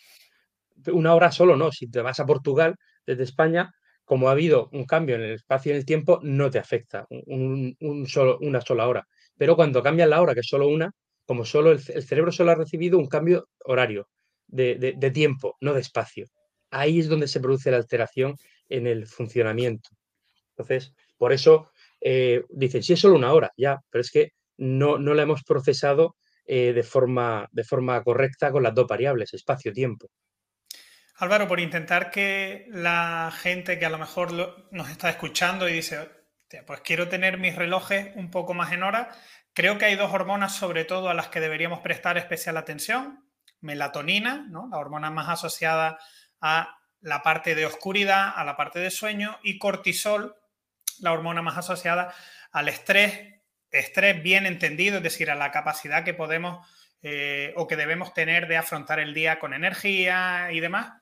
Una hora solo no, si te vas a Portugal desde España, como ha habido un cambio en el espacio y en el tiempo, no te afecta una sola hora. Pero cuando cambias la hora, que es solo una, como solo el, cerebro solo ha recibido un cambio horario, de, tiempo, no de espacio. Ahí es donde se produce la alteración en el funcionamiento. Entonces, por eso eh, dicen, sí es solo una hora, ya, pero es que no, no la hemos procesado eh, de, forma, de forma correcta con las dos variables, espacio-tiempo. Álvaro, por intentar que la gente que a lo mejor nos está escuchando y dice, pues quiero tener mis relojes un poco más en hora, creo que hay dos hormonas sobre todo a las que deberíamos prestar especial atención. Melatonina, ¿no? la hormona más asociada a la parte de oscuridad, a la parte de sueño, y cortisol, la hormona más asociada al estrés, estrés bien entendido, es decir, a la capacidad que podemos eh, o que debemos tener de afrontar el día con energía y demás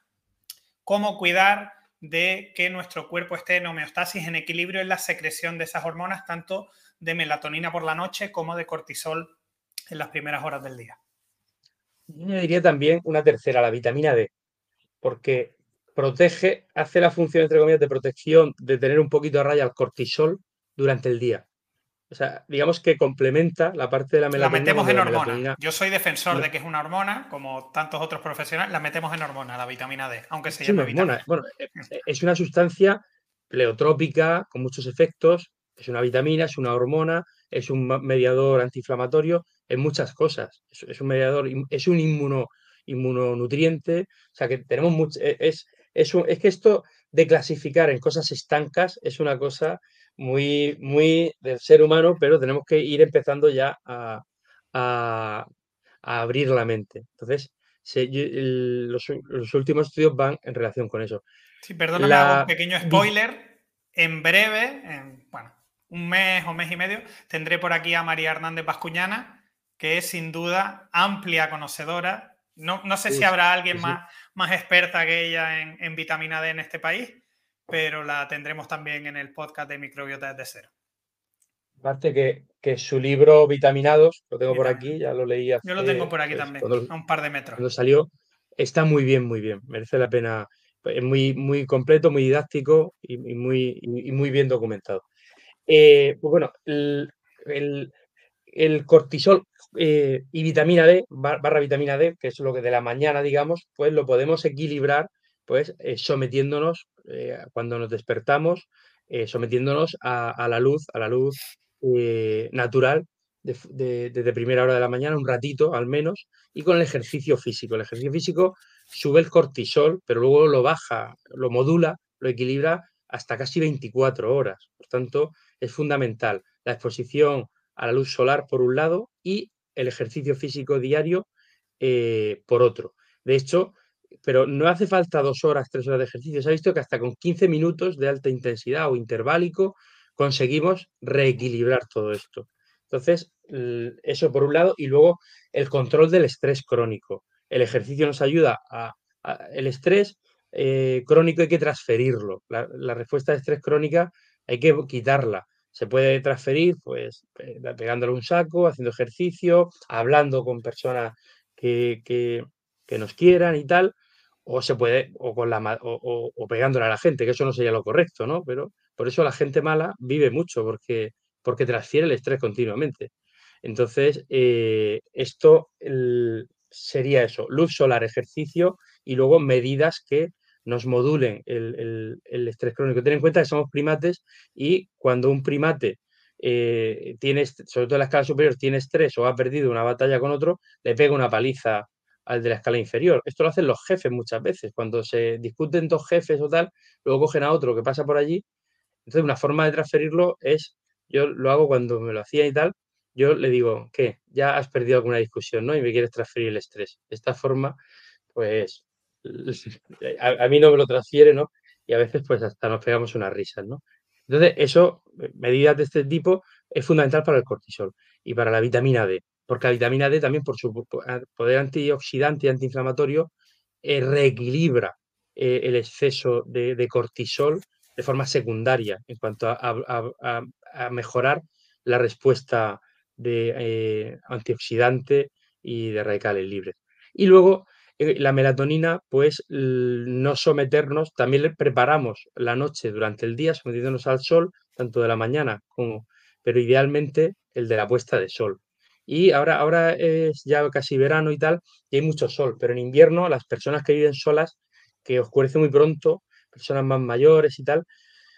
cómo cuidar de que nuestro cuerpo esté en homeostasis, en equilibrio en la secreción de esas hormonas, tanto de melatonina por la noche como de cortisol en las primeras horas del día. Yo diría también una tercera, la vitamina D, porque protege, hace la función, entre comillas, de protección, de tener un poquito a raya el cortisol durante el día. O sea, digamos que complementa la parte de la melatonina. La metemos en hormona. Yo soy defensor de que es una hormona, como tantos otros profesionales, la metemos en hormona, la vitamina D, aunque se llame vitamina. Bueno, eh, eh, es una sustancia pleotrópica con muchos efectos, es una vitamina, es una hormona, es un mediador antiinflamatorio, es muchas cosas. Es, un mediador, es un inmuno, inmunonutriente. O sea que tenemos mucho. E, es, es, es que esto de clasificar en cosas estancas es una cosa muy, muy del ser humano, pero tenemos que ir empezando ya a, abrir la mente. Entonces, los, últimos estudios van en relación con eso. Sí, perdóname, un pequeño spoiler. En breve, en, bueno, un mes o mes y medio, tendré por aquí a María Hernández Bascuñana, que es sin duda amplia conocedora. No, no sé si habrá alguien más, más experta que ella en, en vitamina D en este país, pero la tendremos también en el podcast de microbiota desde cero. Aparte que, que su libro Vitaminados, lo tengo por aquí, ya lo leí Yo lo tengo por aquí pues, también, a un par de metros. Cuando salió, está muy bien, muy bien, merece la pena, es muy, muy completo, muy didáctico y, muy, muy bien documentado. Eh, pues bueno, el, cortisol eh, y vitamina D, barra vitamina D, que es lo que de la mañana, digamos, pues lo podemos equilibrar pues eh, sometiéndonos, eh, cuando nos despertamos, eh, sometiéndonos a, la luz, a la luz natural desde primera hora de la mañana, un ratito al menos, y con el ejercicio físico. El ejercicio físico sube el cortisol, pero luego lo baja, lo modula, lo equilibra hasta casi 24 horas. Por tanto, es fundamental la exposición a la luz solar por un lado y el ejercicio físico diario por otro. De hecho, pero no hace falta dos horas, tres horas de ejercicio. Se ha visto que hasta con 15 minutos de alta intensidad o interválico conseguimos reequilibrar todo esto. Entonces, eso por un lado, y luego el control del estrés crónico. El ejercicio nos ayuda a, el estrés eh, crónico hay que transferirlo. La, respuesta de estrés crónica hay que quitarla. Se puede transferir, pues, pegándole un saco, haciendo ejercicio, hablando con personas que, que, nos quieran y tal, o se puede, o con la o, o, pegándole a la gente, que eso no sería lo correcto, ¿no? Pero por eso la gente mala vive mucho, porque, porque transfiere el estrés continuamente. Entonces, eh, esto sería eso, luz solar, ejercicio y luego medidas que nos modulen el, estrés crónico. Ten en cuenta que somos primates y cuando un primate eh, tiene, sobre todo en la escala superior, tiene estrés o ha perdido una batalla con otro, le pega una paliza al de la escala inferior. Esto lo hacen los jefes muchas veces. Cuando se discuten dos jefes o tal, luego cogen a otro que pasa por allí. Entonces, una forma de transferirlo es, yo lo hago cuando me lo hacía y tal, yo le digo, ¿qué? Ya has perdido alguna discusión, ¿no? Y me quieres transferir el estrés. De esta forma, pues a, mí no me lo transfiere, ¿no? Y a veces pues hasta nos pegamos unas risas, ¿no? Entonces, eso, medidas de este tipo, es fundamental para el cortisol y para la vitamina D, porque la vitamina D también por su poder antioxidante y antiinflamatorio eh, reequilibra eh, el exceso de, cortisol de forma secundaria en cuanto a, mejorar la respuesta de eh, antioxidante y de radicales libres. Y luego la melatonina, pues no someternos, también le preparamos la noche durante el día, sometiéndonos al sol, tanto de la mañana como, pero idealmente el de la puesta de sol. Y ahora, ahora es ya casi verano y tal, y hay mucho sol, pero en invierno las personas que viven solas, que oscurece muy pronto, personas más mayores y tal,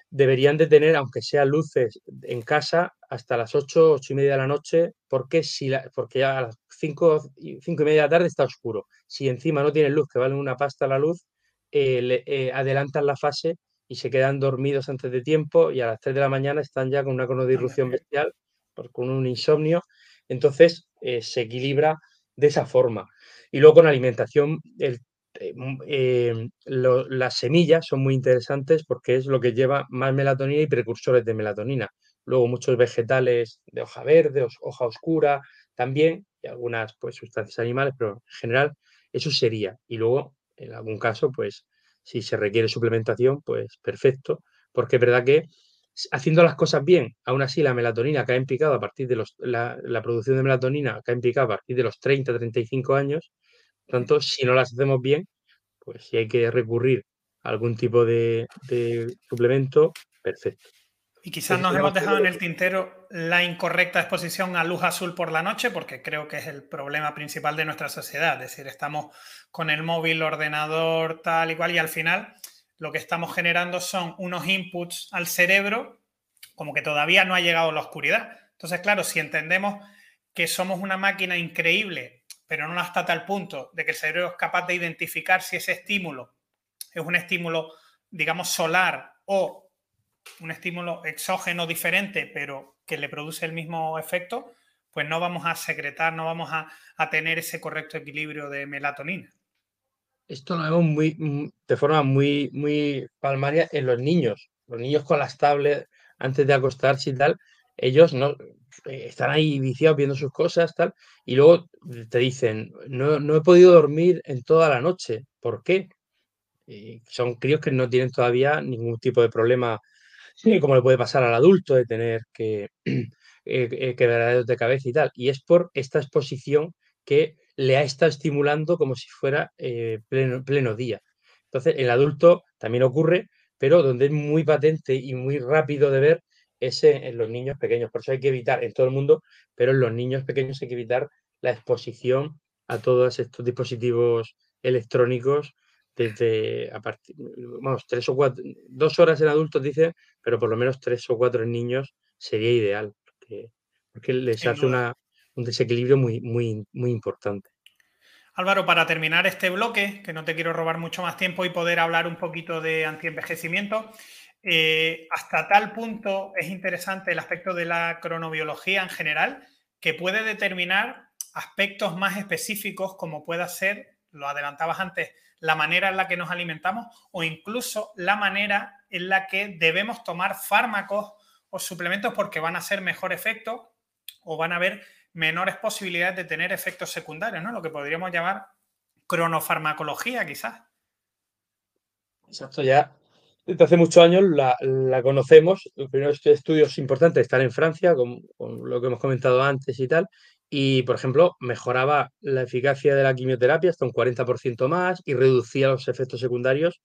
deberían de tener, aunque sea luces en casa, hasta las 8, 8 y media de la noche, porque, si porque ya a las 5, 5 y media de la tarde está oscuro. Si encima no tienen luz, que valen una pasta la luz, eh, eh, adelantan la fase y se quedan dormidos antes de tiempo y a las 3 de la mañana están ya con una cronodirrupción bestial, con un insomnio. Entonces eh, se equilibra de esa forma. Y luego con alimentación, eh, mm, em, las semillas son muy interesantes porque es lo que lleva más melatonina y precursores de melatonina. Luego muchos vegetales de hoja verde, hoja oscura también, y algunas pues, sustancias animales, pero en general eso sería. Y luego, en algún caso, pues si se requiere suplementación, pues perfecto, porque es verdad que haciendo las cosas bien, aún así la melatonina cae en picado a partir de los, la, la producción de melatonina cae en picado a partir de los 30-35 años, tanto, si no las hacemos bien, pues si hay que recurrir a algún tipo de, suplemento, perfecto. Y quizás nos hemos dejado en el tintero la incorrecta exposición a luz azul por la noche, porque creo que es el problema principal de nuestra sociedad. Es decir, estamos con el móvil, ordenador, tal y cual, y al final lo que estamos generando son unos inputs al cerebro como que todavía no ha llegado la oscuridad. Entonces, claro, si entendemos que somos una máquina increíble pero no hasta tal punto de que el cerebro es capaz de identificar si ese estímulo es un estímulo, digamos, solar o un estímulo exógeno diferente, pero que le produce el mismo efecto, pues no vamos a secretar, no vamos a, tener ese correcto equilibrio de melatonina. Esto lo vemos muy, mm, de forma muy, muy palmaria en los niños. Los niños con las tablets antes de acostarse y tal, ellos no eh, están ahí viciados viendo sus cosas, tal, y luego te dicen, no, he podido dormir en toda la noche. ¿Por qué? son críos que no tienen todavía ningún tipo de problema, como le puede pasar al adulto, de tener que eh, eh de cabeza y tal. Y es por esta exposición que le ha estado estimulando como si fuera eh, pleno, pleno día. Entonces, el adulto también ocurre, pero donde es muy patente y muy rápido de ver ese en los niños pequeños. Por eso hay que evitar en todo el mundo, pero en los niños pequeños hay que evitar la exposición a todos estos dispositivos electrónicos desde a partir, vamos, tres o cuatro, dos horas en adultos dicen, pero por lo menos tres o cuatro en niños sería ideal, porque, les hace una, un desequilibrio muy, muy, muy importante. Álvaro, para terminar este bloque, que no te quiero robar mucho más tiempo y poder hablar un poquito de antienvejecimiento, eh, hasta tal punto es interesante el aspecto de la cronobiología en general que puede determinar aspectos más específicos como pueda ser, lo adelantabas antes, la manera en la que nos alimentamos o incluso la manera en la que debemos tomar fármacos o suplementos porque van a ser mejor efecto o van a haber menores posibilidades de tener efectos secundarios, ¿no? Lo que podríamos llamar cronofarmacología, quizás. Exacto, ya desde hace muchos años la, conocemos. Los primeros estudios importantes están en Francia, con, lo que hemos comentado antes y tal. Y, por ejemplo, mejoraba la eficacia de la quimioterapia hasta un 40% más y reducía los efectos secundarios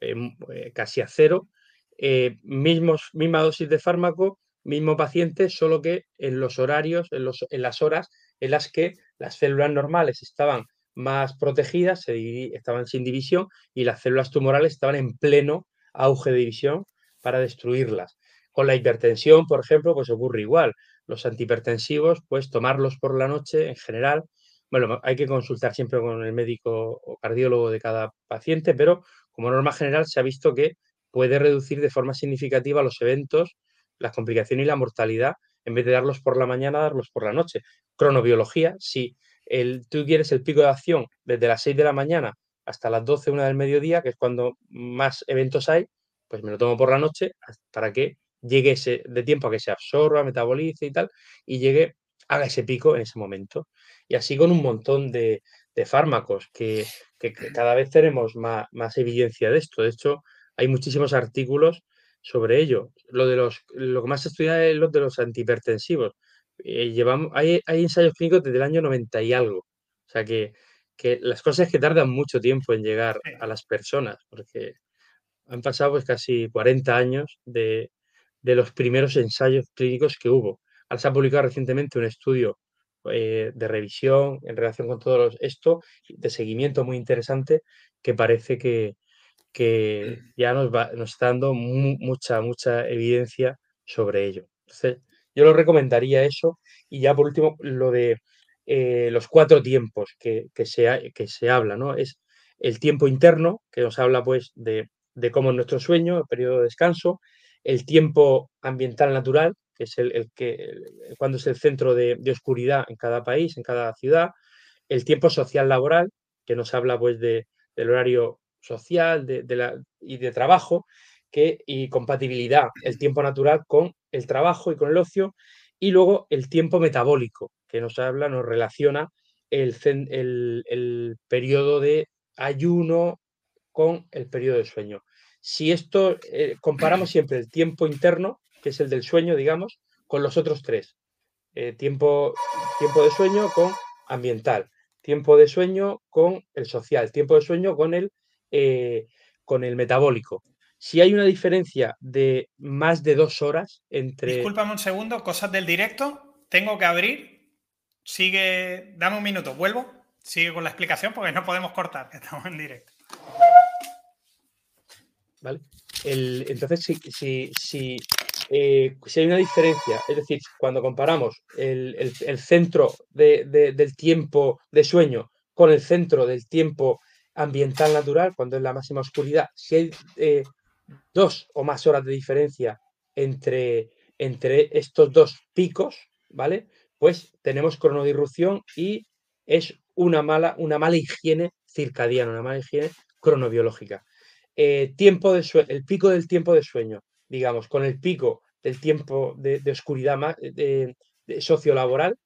eh, eh, casi a cero. Eh, mismos, misma dosis de fármaco, mismo paciente, solo que en los horarios, en, los, en las horas en las que las células normales estaban más protegidas, se estaban sin división y las células tumorales estaban en pleno auge de división para destruirlas. Con la hipertensión, por ejemplo, pues ocurre igual. Los antihipertensivos, pues tomarlos por la noche en general, bueno, hay que consultar siempre con el médico o cardiólogo de cada paciente, pero como norma general se ha visto que puede reducir de forma significativa los eventos, las complicaciones y la mortalidad, en vez de darlos por la mañana, darlos por la noche. Cronobiología, si el, tú quieres el pico de acción desde las 6 de la mañana hasta las 12, una del mediodía, que es cuando más eventos hay, pues me lo tomo por la noche para que llegue ese, de tiempo a que se absorba, metabolice y tal, y llegue, haga ese pico en ese momento. Y así con un montón de, fármacos que, cada vez tenemos más, más, evidencia de esto. De hecho, hay muchísimos artículos sobre ello. Lo, de los, lo que más se estudia es lo de los antihipertensivos. Eh, llevamos, hay, hay, ensayos clínicos desde el año 90 y algo. O sea que, que las cosas que tardan mucho tiempo en llegar a las personas, porque han pasado pues casi 40 años de, de los primeros ensayos clínicos que hubo. Ahora se ha publicado recientemente un estudio eh, de revisión en relación con todo esto, de seguimiento muy interesante, que parece que, que ya nos, va, nos está dando mucha, mucha evidencia sobre ello. Entonces, yo lo recomendaría eso. Y ya por último, lo de eh, los cuatro tiempos que, se, que se habla, ¿no? Es el tiempo interno, que nos habla pues de, cómo es nuestro sueño, el periodo de descanso, el tiempo ambiental natural, que es el, que cuando es el centro de, oscuridad en cada país, en cada ciudad, el tiempo social laboral, que nos habla pues de, del horario social de, la, y de trabajo, que, y compatibilidad, el tiempo natural con el trabajo y con el ocio, y luego el tiempo metabólico, que nos habla, nos relaciona el, el, periodo de ayuno con el periodo de sueño. Si esto, eh, comparamos siempre el tiempo interno, que es el del sueño, digamos, con los otros tres. Eh, tiempo, tiempo de sueño con ambiental, tiempo de sueño con el social, tiempo de sueño con el, eh, con el metabólico. Si hay una diferencia de más de dos horas entre... Discúlpame un segundo, cosas del directo. Tengo que abrir. Sigue, dame un minuto, vuelvo. Sigue con la explicación porque no podemos cortar, estamos en directo. ¿Vale? entonces, si, si, si, eh, si, hay una diferencia, es decir, cuando comparamos el, centro del tiempo de sueño con el centro del tiempo ambiental natural, cuando es la máxima oscuridad, si hay eh, dos o más horas de diferencia entre, entre estos dos picos, ¿vale? Pues tenemos cronodirrupción y es una mala, una mala higiene circadiana, una mala higiene cronobiológica. Eh, tiempo de el pico del tiempo de sueño, digamos, con el pico del tiempo de, oscuridad sociolaboral,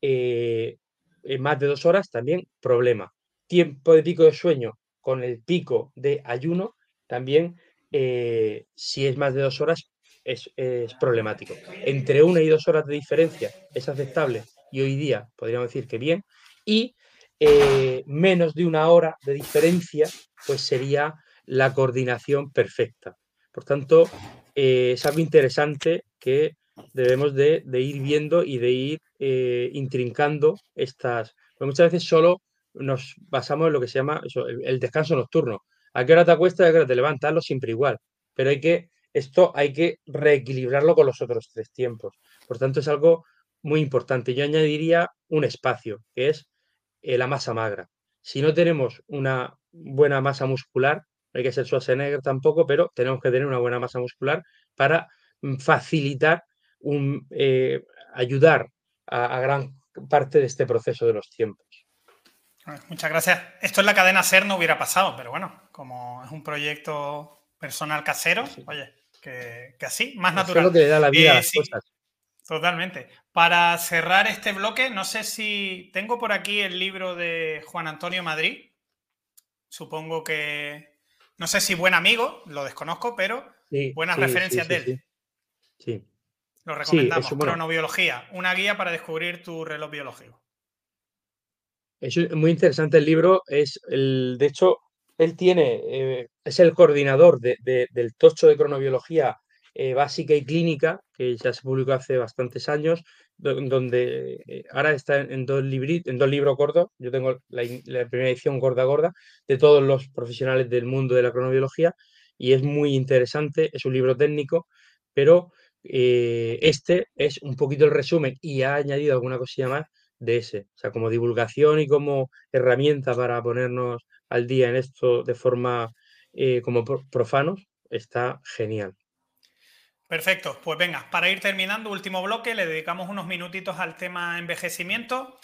eh, en más de dos horas también problema. Tiempo de pico de sueño con el pico de ayuno también eh, si es más de dos horas es, problemático. Entre una y dos horas de diferencia es aceptable y hoy día podríamos decir que bien. Y eh, menos de una hora de diferencia pues sería la coordinación perfecta. Por tanto, eh, es algo interesante que debemos de, ir viendo y de ir intrincando estas. Pues muchas veces solo nos basamos en lo que se llama el descanso nocturno ¿A qué hora te acuestas y a qué hora te levantas? siempre igual. Pero hay que, esto hay que reequilibrarlo con los otros tres tiempos. Por tanto, es algo muy importante. Yo añadiría un espacio, que es eh, la masa magra. Si no tenemos una buena masa muscular, no hay que ser Schwarzenegger tampoco, pero tenemos que tener una buena masa muscular para mm, facilitar, eh, ayudar a gran parte de este proceso de los tiempos. Muchas gracias. Esto en la cadena SER no hubiera pasado, pero bueno, como es un proyecto personal casero, oye, que, así, más natural. Que le da la vida a las eh, cosas. Totalmente. Para cerrar este bloque, no sé si tengo por aquí el libro de Juan Antonio Madrid. Supongo que, No sé si buen amigo, lo desconozco, pero buenas referencias de él. Sí. Lo recomendamos. Cronobiología, una guía para descubrir tu reloj biológico. Es muy interesante el libro. Es el, de hecho, él tiene, eh, es el coordinador del tocho de cronobiología eh, básica y clínica, que ya se publicó hace bastantes años, donde eh, ahora está en dos, en dos libros gordos. Yo tengo la, primera edición gorda gorda de todos los profesionales del mundo de la cronobiología y es muy interesante. Es un libro técnico, pero este es un poquito el resumen y ha añadido alguna cosilla más de ese, o sea, como divulgación y como herramienta para ponernos al día en esto de forma eh, como profanos, está genial. Perfecto, pues venga, para ir terminando, último bloque, le dedicamos unos minutitos al tema envejecimiento.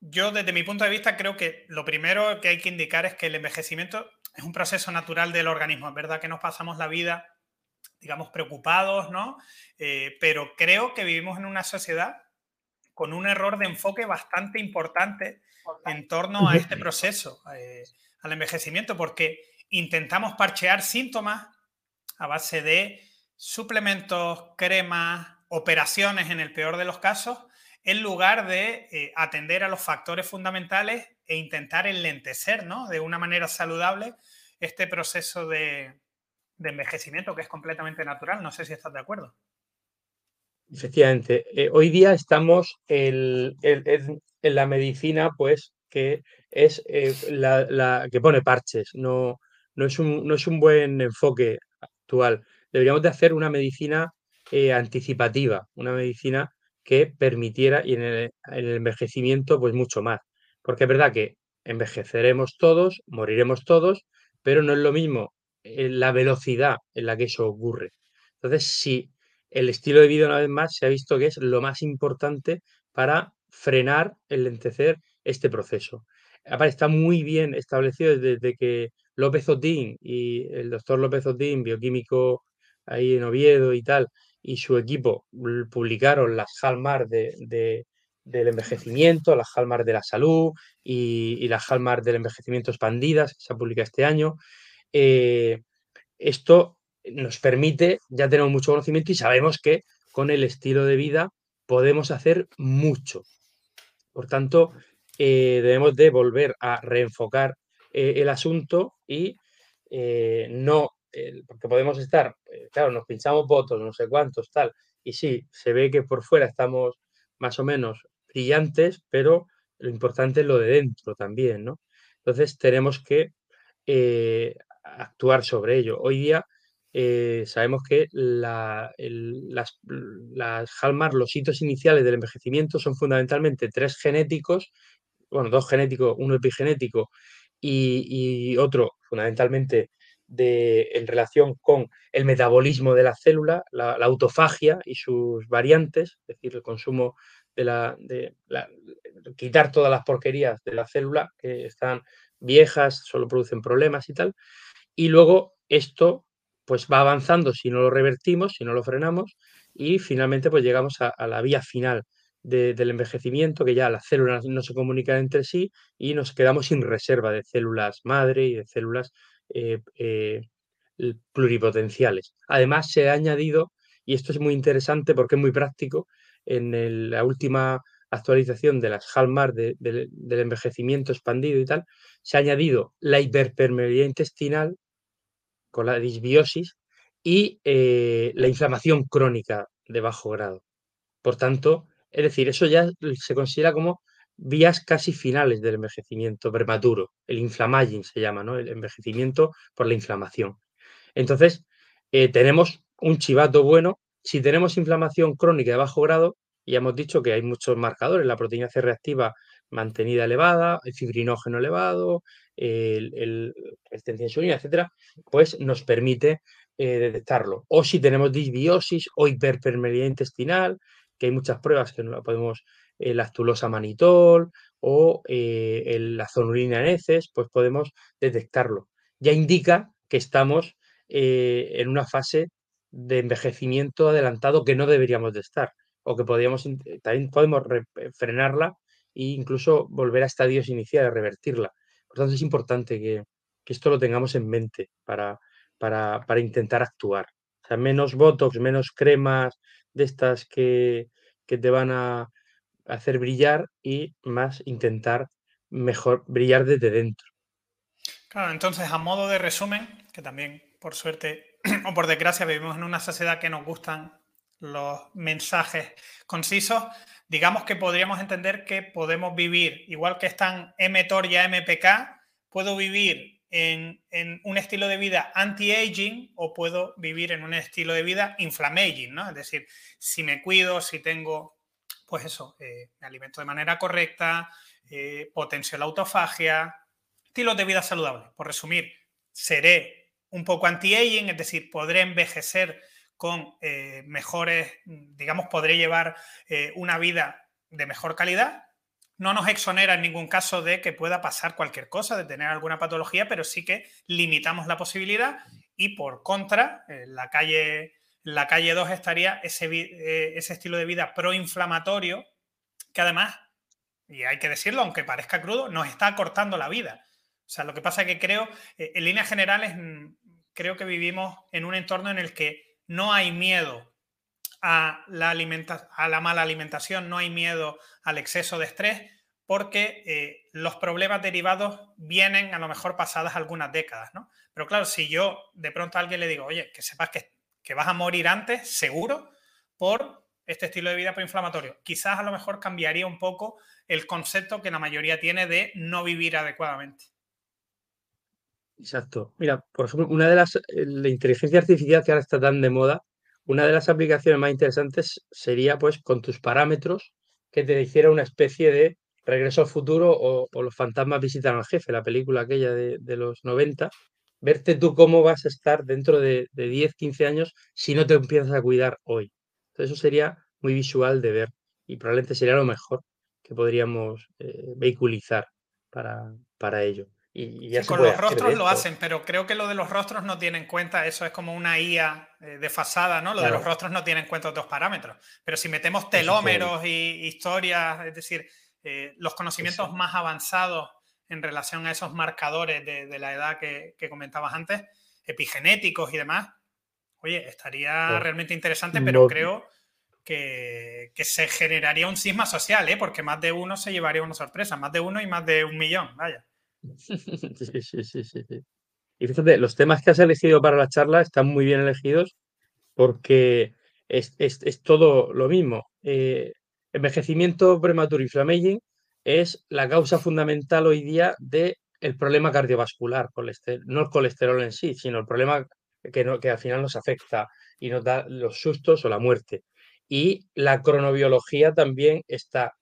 Yo desde mi punto de vista creo que lo primero que hay que indicar es que el envejecimiento es un proceso natural del organismo. Es verdad que nos pasamos la vida, digamos, preocupados, ¿no? Eh, pero creo que vivimos en una sociedad con un error de enfoque bastante importante en torno a este proceso, eh, al envejecimiento, porque intentamos parchear síntomas a base de suplementos, cremas, operaciones en el peor de los casos, en lugar de eh, atender a los factores fundamentales e intentar enlentecer ¿no? de una manera saludable este proceso de, de envejecimiento que es completamente natural. No sé si estás de acuerdo. Efectivamente, eh, hoy día estamos en la medicina, pues, que es eh, la, que pone parches, no, no, es un, no es un buen enfoque actual. Deberíamos de hacer una medicina eh, anticipativa, una medicina que permitiera, y en el, envejecimiento, pues mucho más. Porque es verdad que envejeceremos todos, moriremos todos, pero no es lo mismo la velocidad en la que eso ocurre. Entonces, si el estilo de vida, una vez más, se ha visto que es lo más importante para frenar, enlentecer este proceso. Aparte, está muy bien establecido desde que López Otín y el doctor López Otín, bioquímico ahí en Oviedo y tal, y su equipo publicaron las hallmarks de, del envejecimiento, las hallmarks de la salud y, las hallmarks del envejecimiento expandidas, que se ha publicado este año. Eh, esto nos permite, ya tenemos mucho conocimiento y sabemos que con el estilo de vida podemos hacer mucho. Por tanto, eh, debemos de volver a reenfocar eh, el asunto y eh, no, porque podemos estar, claro, nos pinchamos votos, no sé cuántos, tal, y sí, se ve que por fuera estamos más o menos brillantes, pero lo importante es lo de dentro también, ¿no? Entonces tenemos que actuar sobre ello. Hoy día eh, sabemos que las, las los hitos iniciales del envejecimiento son fundamentalmente tres genéticos, bueno, dos genéticos, uno epigenético y, otro fundamentalmente de, en relación con el metabolismo de la célula, la, autofagia y sus variantes, es decir, el consumo de la, de quitar todas las porquerías de la célula que están viejas, solo producen problemas y tal. Y luego esto pues va avanzando si no lo revertimos, si no lo frenamos, y finalmente pues llegamos a, la vía final del envejecimiento, que ya las células no se comunican entre sí y nos quedamos sin reserva de células madre y de células eh, eh, pluripotenciales. Además, se ha añadido, y esto es muy interesante porque es muy práctico, en la última actualización de las hallmarks del envejecimiento expandido y tal, se ha añadido la hiperpermeabilidad intestinal con la disbiosis y eh, la inflamación crónica de bajo grado. Por tanto, es decir, eso ya se considera como vías casi finales del envejecimiento prematuro. El inflamaging se llama, ¿no? El envejecimiento por la inflamación. Entonces, eh, tenemos un chivato bueno. Si tenemos inflamación crónica de bajo grado, ya hemos dicho que hay muchos marcadores, la proteína C reactiva mantenida elevada, el fibrinógeno elevado, el, el resistencia insulina, etcétera, pues nos permite eh, detectarlo. O si tenemos disbiosis o hiperpermeabilidad intestinal, que hay muchas pruebas que no podemos, eh, la actulosa manitol o eh, la zonulina en heces, pues podemos detectarlo. Ya indica que estamos en una fase de envejecimiento adelantado que no deberíamos de estar o que podríamos, también podemos frenarla e incluso volver a estadios iniciales, revertirla. Por tanto, es importante que, que esto lo tengamos en mente para, para, para intentar actuar. O sea, menos botox, menos cremas de estas que, que te van a hacer brillar y más intentar mejor brillar desde dentro. Claro, entonces a modo de resumen, que también por suerte o por desgracia vivimos en una sociedad que nos gustan los mensajes concisos, digamos que podríamos entender que podemos vivir, igual que están mTOR y MPK, puedo vivir en, un estilo de vida anti-aging o puedo vivir en un estilo de vida inflammaging, ¿no? Es decir, si me cuido, si tengo, pues eso, eh, me alimento de manera correcta, eh, potencio la autofagia, estilos de vida saludables. Por resumir, seré un poco anti-aging, es decir, podré envejecer con eh, mejores, digamos, podré llevar eh, una vida de mejor calidad. No nos exonera en ningún caso de que pueda pasar cualquier cosa, de tener alguna patología, pero sí que limitamos la posibilidad y por contra, en la calle, la calle 2 estaría ese, eh, ese estilo de vida proinflamatorio que además, y hay que decirlo, aunque parezca crudo, nos está acortando la vida. O sea, lo que pasa es que creo, en líneas generales, mm, creo que vivimos en un entorno en el que no hay miedo a la, a la mala alimentación, no hay miedo al exceso de estrés, porque eh, los problemas derivados vienen a lo mejor pasadas algunas décadas, ¿no? Pero claro, si yo de pronto a alguien le digo, oye, que sepas que, que vas a morir antes, seguro, por este estilo de vida proinflamatorio, quizás a lo mejor cambiaría un poco el concepto que la mayoría tiene de no vivir adecuadamente. Exacto. Mira, por ejemplo, una de las, eh, la inteligencia artificial que ahora está tan de moda, una de las aplicaciones más interesantes sería, pues, con tus parámetros, que te hiciera una especie de regreso al futuro o, los fantasmas visitan al jefe, la película aquella de, los 90, verte tú cómo vas a estar dentro de, 10, 15 años si no te empiezas a cuidar hoy. Entonces, eso sería muy visual de ver y probablemente sería lo mejor que podríamos eh, vehiculizar para, para ello. Y, con los rostros lo hacen, pero creo que lo de los rostros no tiene en cuenta, eso es como una IA eh, desfasada, ¿no? Lo de los rostros no tiene en cuenta otros parámetros. Pero si metemos telómeros y historias, es decir, eh, los conocimientos más avanzados en relación a esos marcadores de, la edad que, comentabas antes, epigenéticos y demás, oye, estaría realmente interesante, pero creo que, que, se generaría un sisma social, ¿eh? porque más de uno se llevaría una sorpresa, más de uno y más de un millón, vaya. Sí, sí, sí, sí, Y fíjate, los temas que has elegido para la charla están muy bien elegidos porque es, todo lo mismo. Eh, envejecimiento prematuro inflammaging es la causa fundamental hoy día del el problema cardiovascular, no el colesterol en sí, sino el problema que, no, que al final nos afecta y nos da los sustos o la muerte y la cronobiología también está,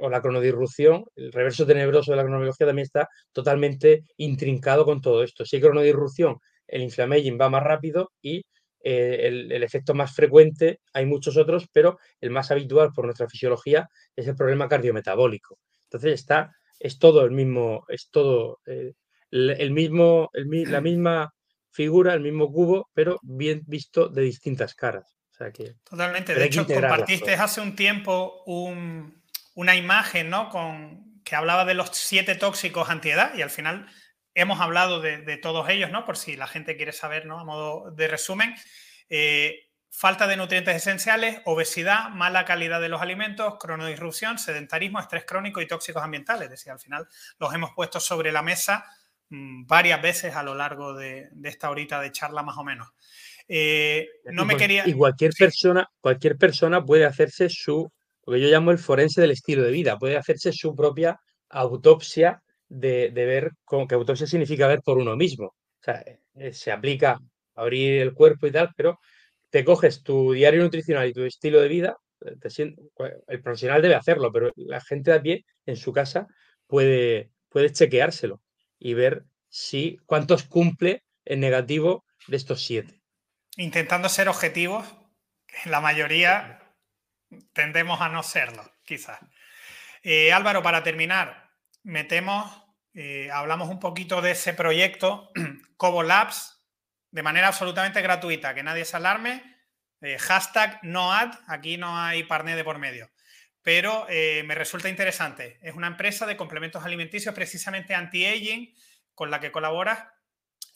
o la cronodirrupción, el reverso tenebroso de la cronobiología también está totalmente intrincado con todo esto. Si hay cronodirrupción, el inflammaging va más rápido y eh, el, efecto más frecuente, hay muchos otros, pero el más habitual por nuestra fisiología es el problema cardiometabólico. Entonces está, es todo el mismo, es todo eh, el, mismo, la misma figura, el mismo cubo, pero bien visto de distintas caras. Totalmente. De hecho, compartiste hace un tiempo una imagen ¿no? Con, que hablaba de los siete tóxicos antiedad y al final hemos hablado de, todos ellos, ¿no? Por si la gente quiere saber, ¿no? A modo de resumen. Eh, falta de nutrientes esenciales, obesidad, mala calidad de los alimentos, cronodisrupción, sedentarismo, estrés crónico y tóxicos ambientales. Es decir, al final los hemos puesto sobre la mesa mm, varias veces a lo largo de, de, esta horita de charla más o menos. Eh, no me quería. Y cualquier persona, cualquier persona puede hacerse su, lo que yo llamo el forense del estilo de vida, puede hacerse su propia autopsia de, ver, como que autopsia significa ver por uno mismo. O sea, eh, se aplica a abrir el cuerpo y tal, pero te coges tu diario nutricional y tu estilo de vida, eh, el profesional debe hacerlo, pero la gente de a pie en su casa puede, puede chequeárselo y ver si cuántos cumple en negativo de estos siete intentando ser objetivos, la mayoría tendemos a no serlo, quizás. Eh, Álvaro, para terminar, metemos, eh, hablamos un poquito de ese proyecto Cobo Labs de manera absolutamente gratuita, que nadie se alarme. Eh, hashtag no ad, aquí no hay parné de por medio. Pero me resulta interesante. Es una empresa de complementos alimenticios precisamente anti-aging con la que colaboras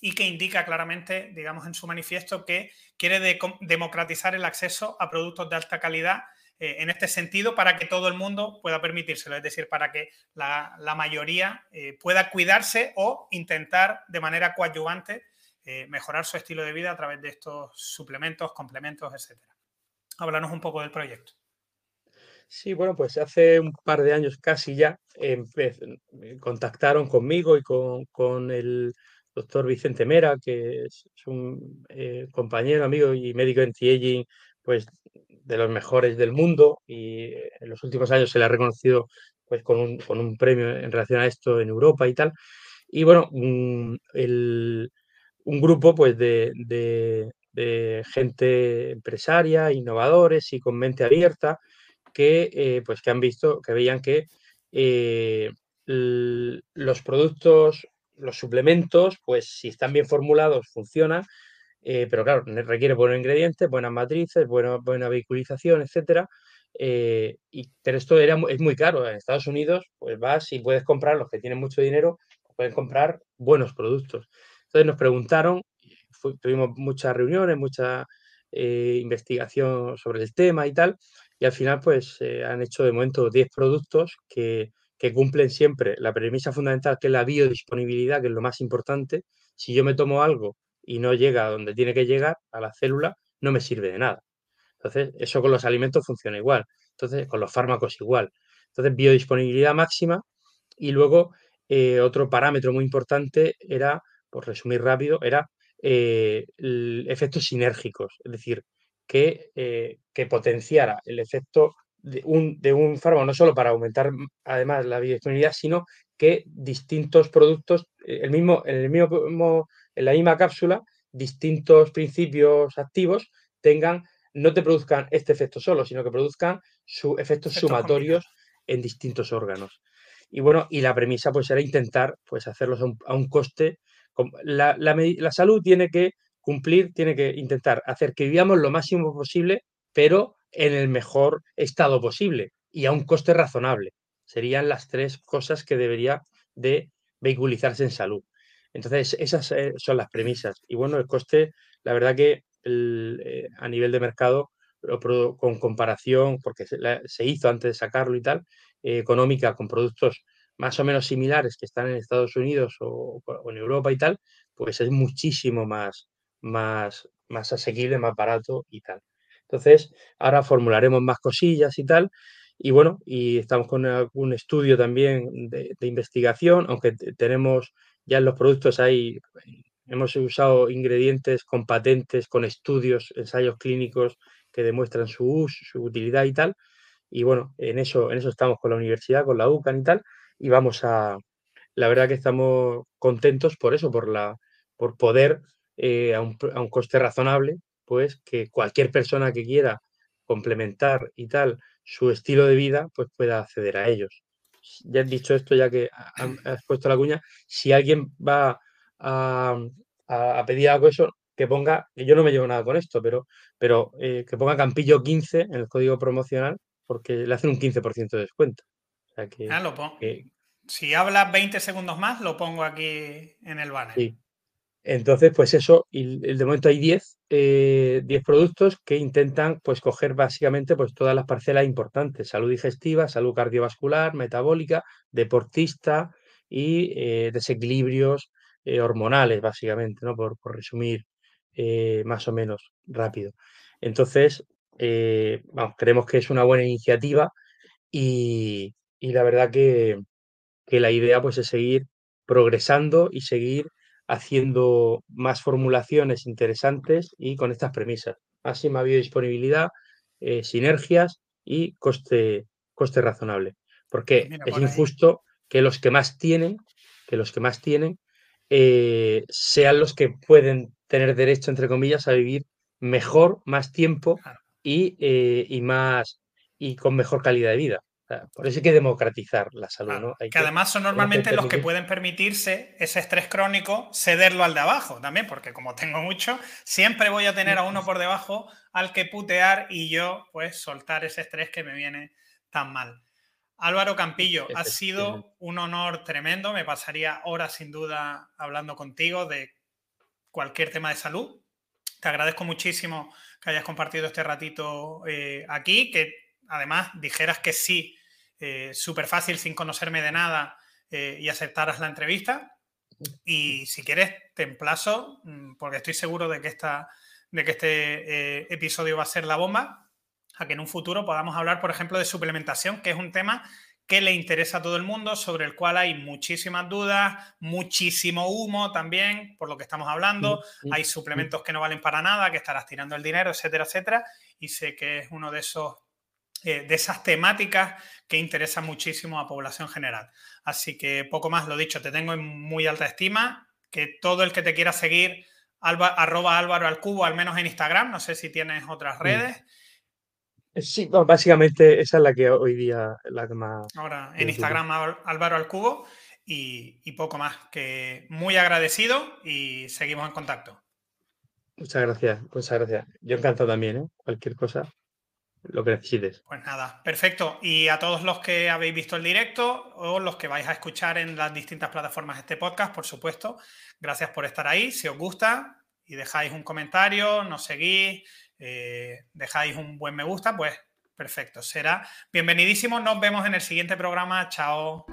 y que indica claramente, digamos, en su manifiesto que quiere democratizar el acceso a productos de alta calidad eh, en este sentido para que todo el mundo pueda permitírselo, es decir, para que la, mayoría eh, pueda cuidarse o intentar de manera coadyuvante eh, mejorar su estilo de vida a través de estos suplementos, complementos, etcétera. Háblanos un poco del proyecto. Sí, bueno, pues hace un par de años casi ya contactaron conmigo y con, el doctor Vicente Mera, que es, un eh, compañero, amigo y médico anti-aging, pues de los mejores del mundo y en los últimos años se le ha reconocido pues con un, premio en relación a esto en Europa y tal. Y bueno, un, un grupo pues de, de gente empresaria, innovadores y con mente abierta, que, eh, pues que han visto, que veían que eh, los productos, los suplementos, pues si están bien formulados, funcionan, eh, pero claro, requiere buenos ingredientes, buenas matrices, buena, buena vehiculización, etcétera. y, pero esto era, es muy caro. En Estados Unidos, pues vas y puedes comprar, los que tienen mucho dinero, pueden comprar buenos productos. Entonces nos preguntaron tuvimos muchas reuniones, mucha eh, investigación sobre el tema y tal, y al final pues han hecho de momento 10 productos que, cumplen siempre la premisa fundamental que es la biodisponibilidad, que es lo más importante. Si yo me tomo algo y no llega a donde tiene que llegar, a la célula, no me sirve de nada. Entonces, eso con los alimentos funciona igual. Entonces, con los fármacos igual. Entonces, biodisponibilidad máxima. Y luego, eh, otro parámetro muy importante era, por resumir rápido, era eh, efectos sinérgicos, es decir, que, eh, que potenciara el efecto de un, de un, fármaco, no solo para aumentar además la biodisponibilidad, sino que distintos productos, eh, el mismo, en, el mismo, en la misma cápsula, distintos principios activos tengan, no te produzcan este efecto solo, sino que produzcan su, efectos sumatorios en distintos órganos. Y bueno, y la premisa pues era intentar pues hacerlos a un coste la, la, salud tiene que cumplir, tiene que intentar hacer que vivamos lo máximo posible, pero en el mejor estado posible y a un coste razonable. Serían las tres cosas que debería de vehiculizarse en salud. Entonces, esas eh, son las premisas. Y bueno, el coste, la verdad que eh, a nivel de mercado, con comparación, porque se, hizo antes de sacarlo y tal, eh, económica con productos más o menos similares que están en Estados Unidos o, en Europa y tal, pues es muchísimo más, más, más asequible, más barato y tal. Entonces, ahora formularemos más cosillas y tal. Y bueno, y estamos con un estudio también de, investigación, aunque tenemos ya en los productos ahí, hemos usado ingredientes con patentes, con estudios, ensayos clínicos que demuestran su uso, su utilidad y tal. Y bueno, en eso, en eso estamos con la universidad, con la UCAN y tal y vamos a, la verdad que estamos contentos por eso, por, la, por poder eh, a, un, a, un, coste razonable, pues que cualquier persona que quiera complementar y tal su estilo de vida, pues pueda acceder a ellos. Ya he dicho esto, ya que has puesto la cuña, si alguien va a, a, pedir algo eso, que ponga, yo no me llevo nada con esto, pero, pero eh, que ponga Campillo 15 en el código promocional, porque le hacen un 15% de descuento ah, lo pongo. si hablas 20 segundos más, lo pongo aquí en el banner. Sí. Entonces, pues eso, y de momento hay 10, eh, productos que intentan pues coger básicamente pues todas las parcelas importantes, salud digestiva, salud cardiovascular, metabólica, deportista y eh, desequilibrios eh, hormonales, básicamente, ¿no? Por, por resumir más o menos rápido. Entonces, vamos, creemos que es una buena iniciativa y, y la verdad que, la idea pues es seguir progresando y seguir haciendo más formulaciones interesantes y con estas premisas. Máxima biodisponibilidad, eh, sinergias y coste, coste razonable. Porque es injusto que los que más tienen, que los que más tienen, eh, sean los que pueden tener derecho, entre comillas, a vivir mejor, más tiempo y, eh, y más y con mejor calidad de vida por eso hay que democratizar la salud. ¿no? que, además son normalmente los que pueden permitirse ese estrés crónico cederlo al de abajo también, porque como tengo mucho, siempre voy a tener a uno por debajo al que putear y yo pues soltar ese estrés que me viene tan mal. Álvaro Campillo, ha sido un honor tremendo. Me pasaría horas sin duda hablando contigo de cualquier tema de salud. Te agradezco muchísimo que hayas compartido este ratito eh, aquí, que además dijeras que sí, eh, súper fácil, sin conocerme de nada eh, y aceptaras la entrevista. Y si quieres, te emplazo, mm, porque estoy seguro de que, esta, de que este episodio va a ser la bomba a que en un futuro podamos hablar, por ejemplo, de suplementación, que es un tema que le interesa a todo el mundo, sobre el cual hay muchísimas dudas, muchísimo humo también, por lo que estamos hablando. Hay suplementos que no valen para nada, que estarás tirando el dinero, etcétera, etcétera. Y sé que es uno de esos eh, de esas temáticas que interesan muchísimo a población general. Así que poco más lo dicho, te tengo en muy alta estima, que todo el que te quiera seguir, arroba Álvaro al cubo, al menos en Instagram, no sé si tienes otras redes. Sí, básicamente esa es la que hoy día la que más. Ahora en Instagram Álvaro al Cubo y, poco más. Que muy agradecido y seguimos en contacto. Muchas gracias, muchas gracias. Yo encantado también, ¿eh? Cualquier cosa, lo que necesites. Pues nada, perfecto. Y a todos los que habéis visto el directo o los que vais a escuchar en las distintas plataformas este podcast, por supuesto, gracias por estar ahí. Si os gusta y dejáis un comentario, nos seguís eh, dejáis un buen me gusta, pues perfecto, será bienvenidísimo. Nos vemos en el siguiente programa. Chao.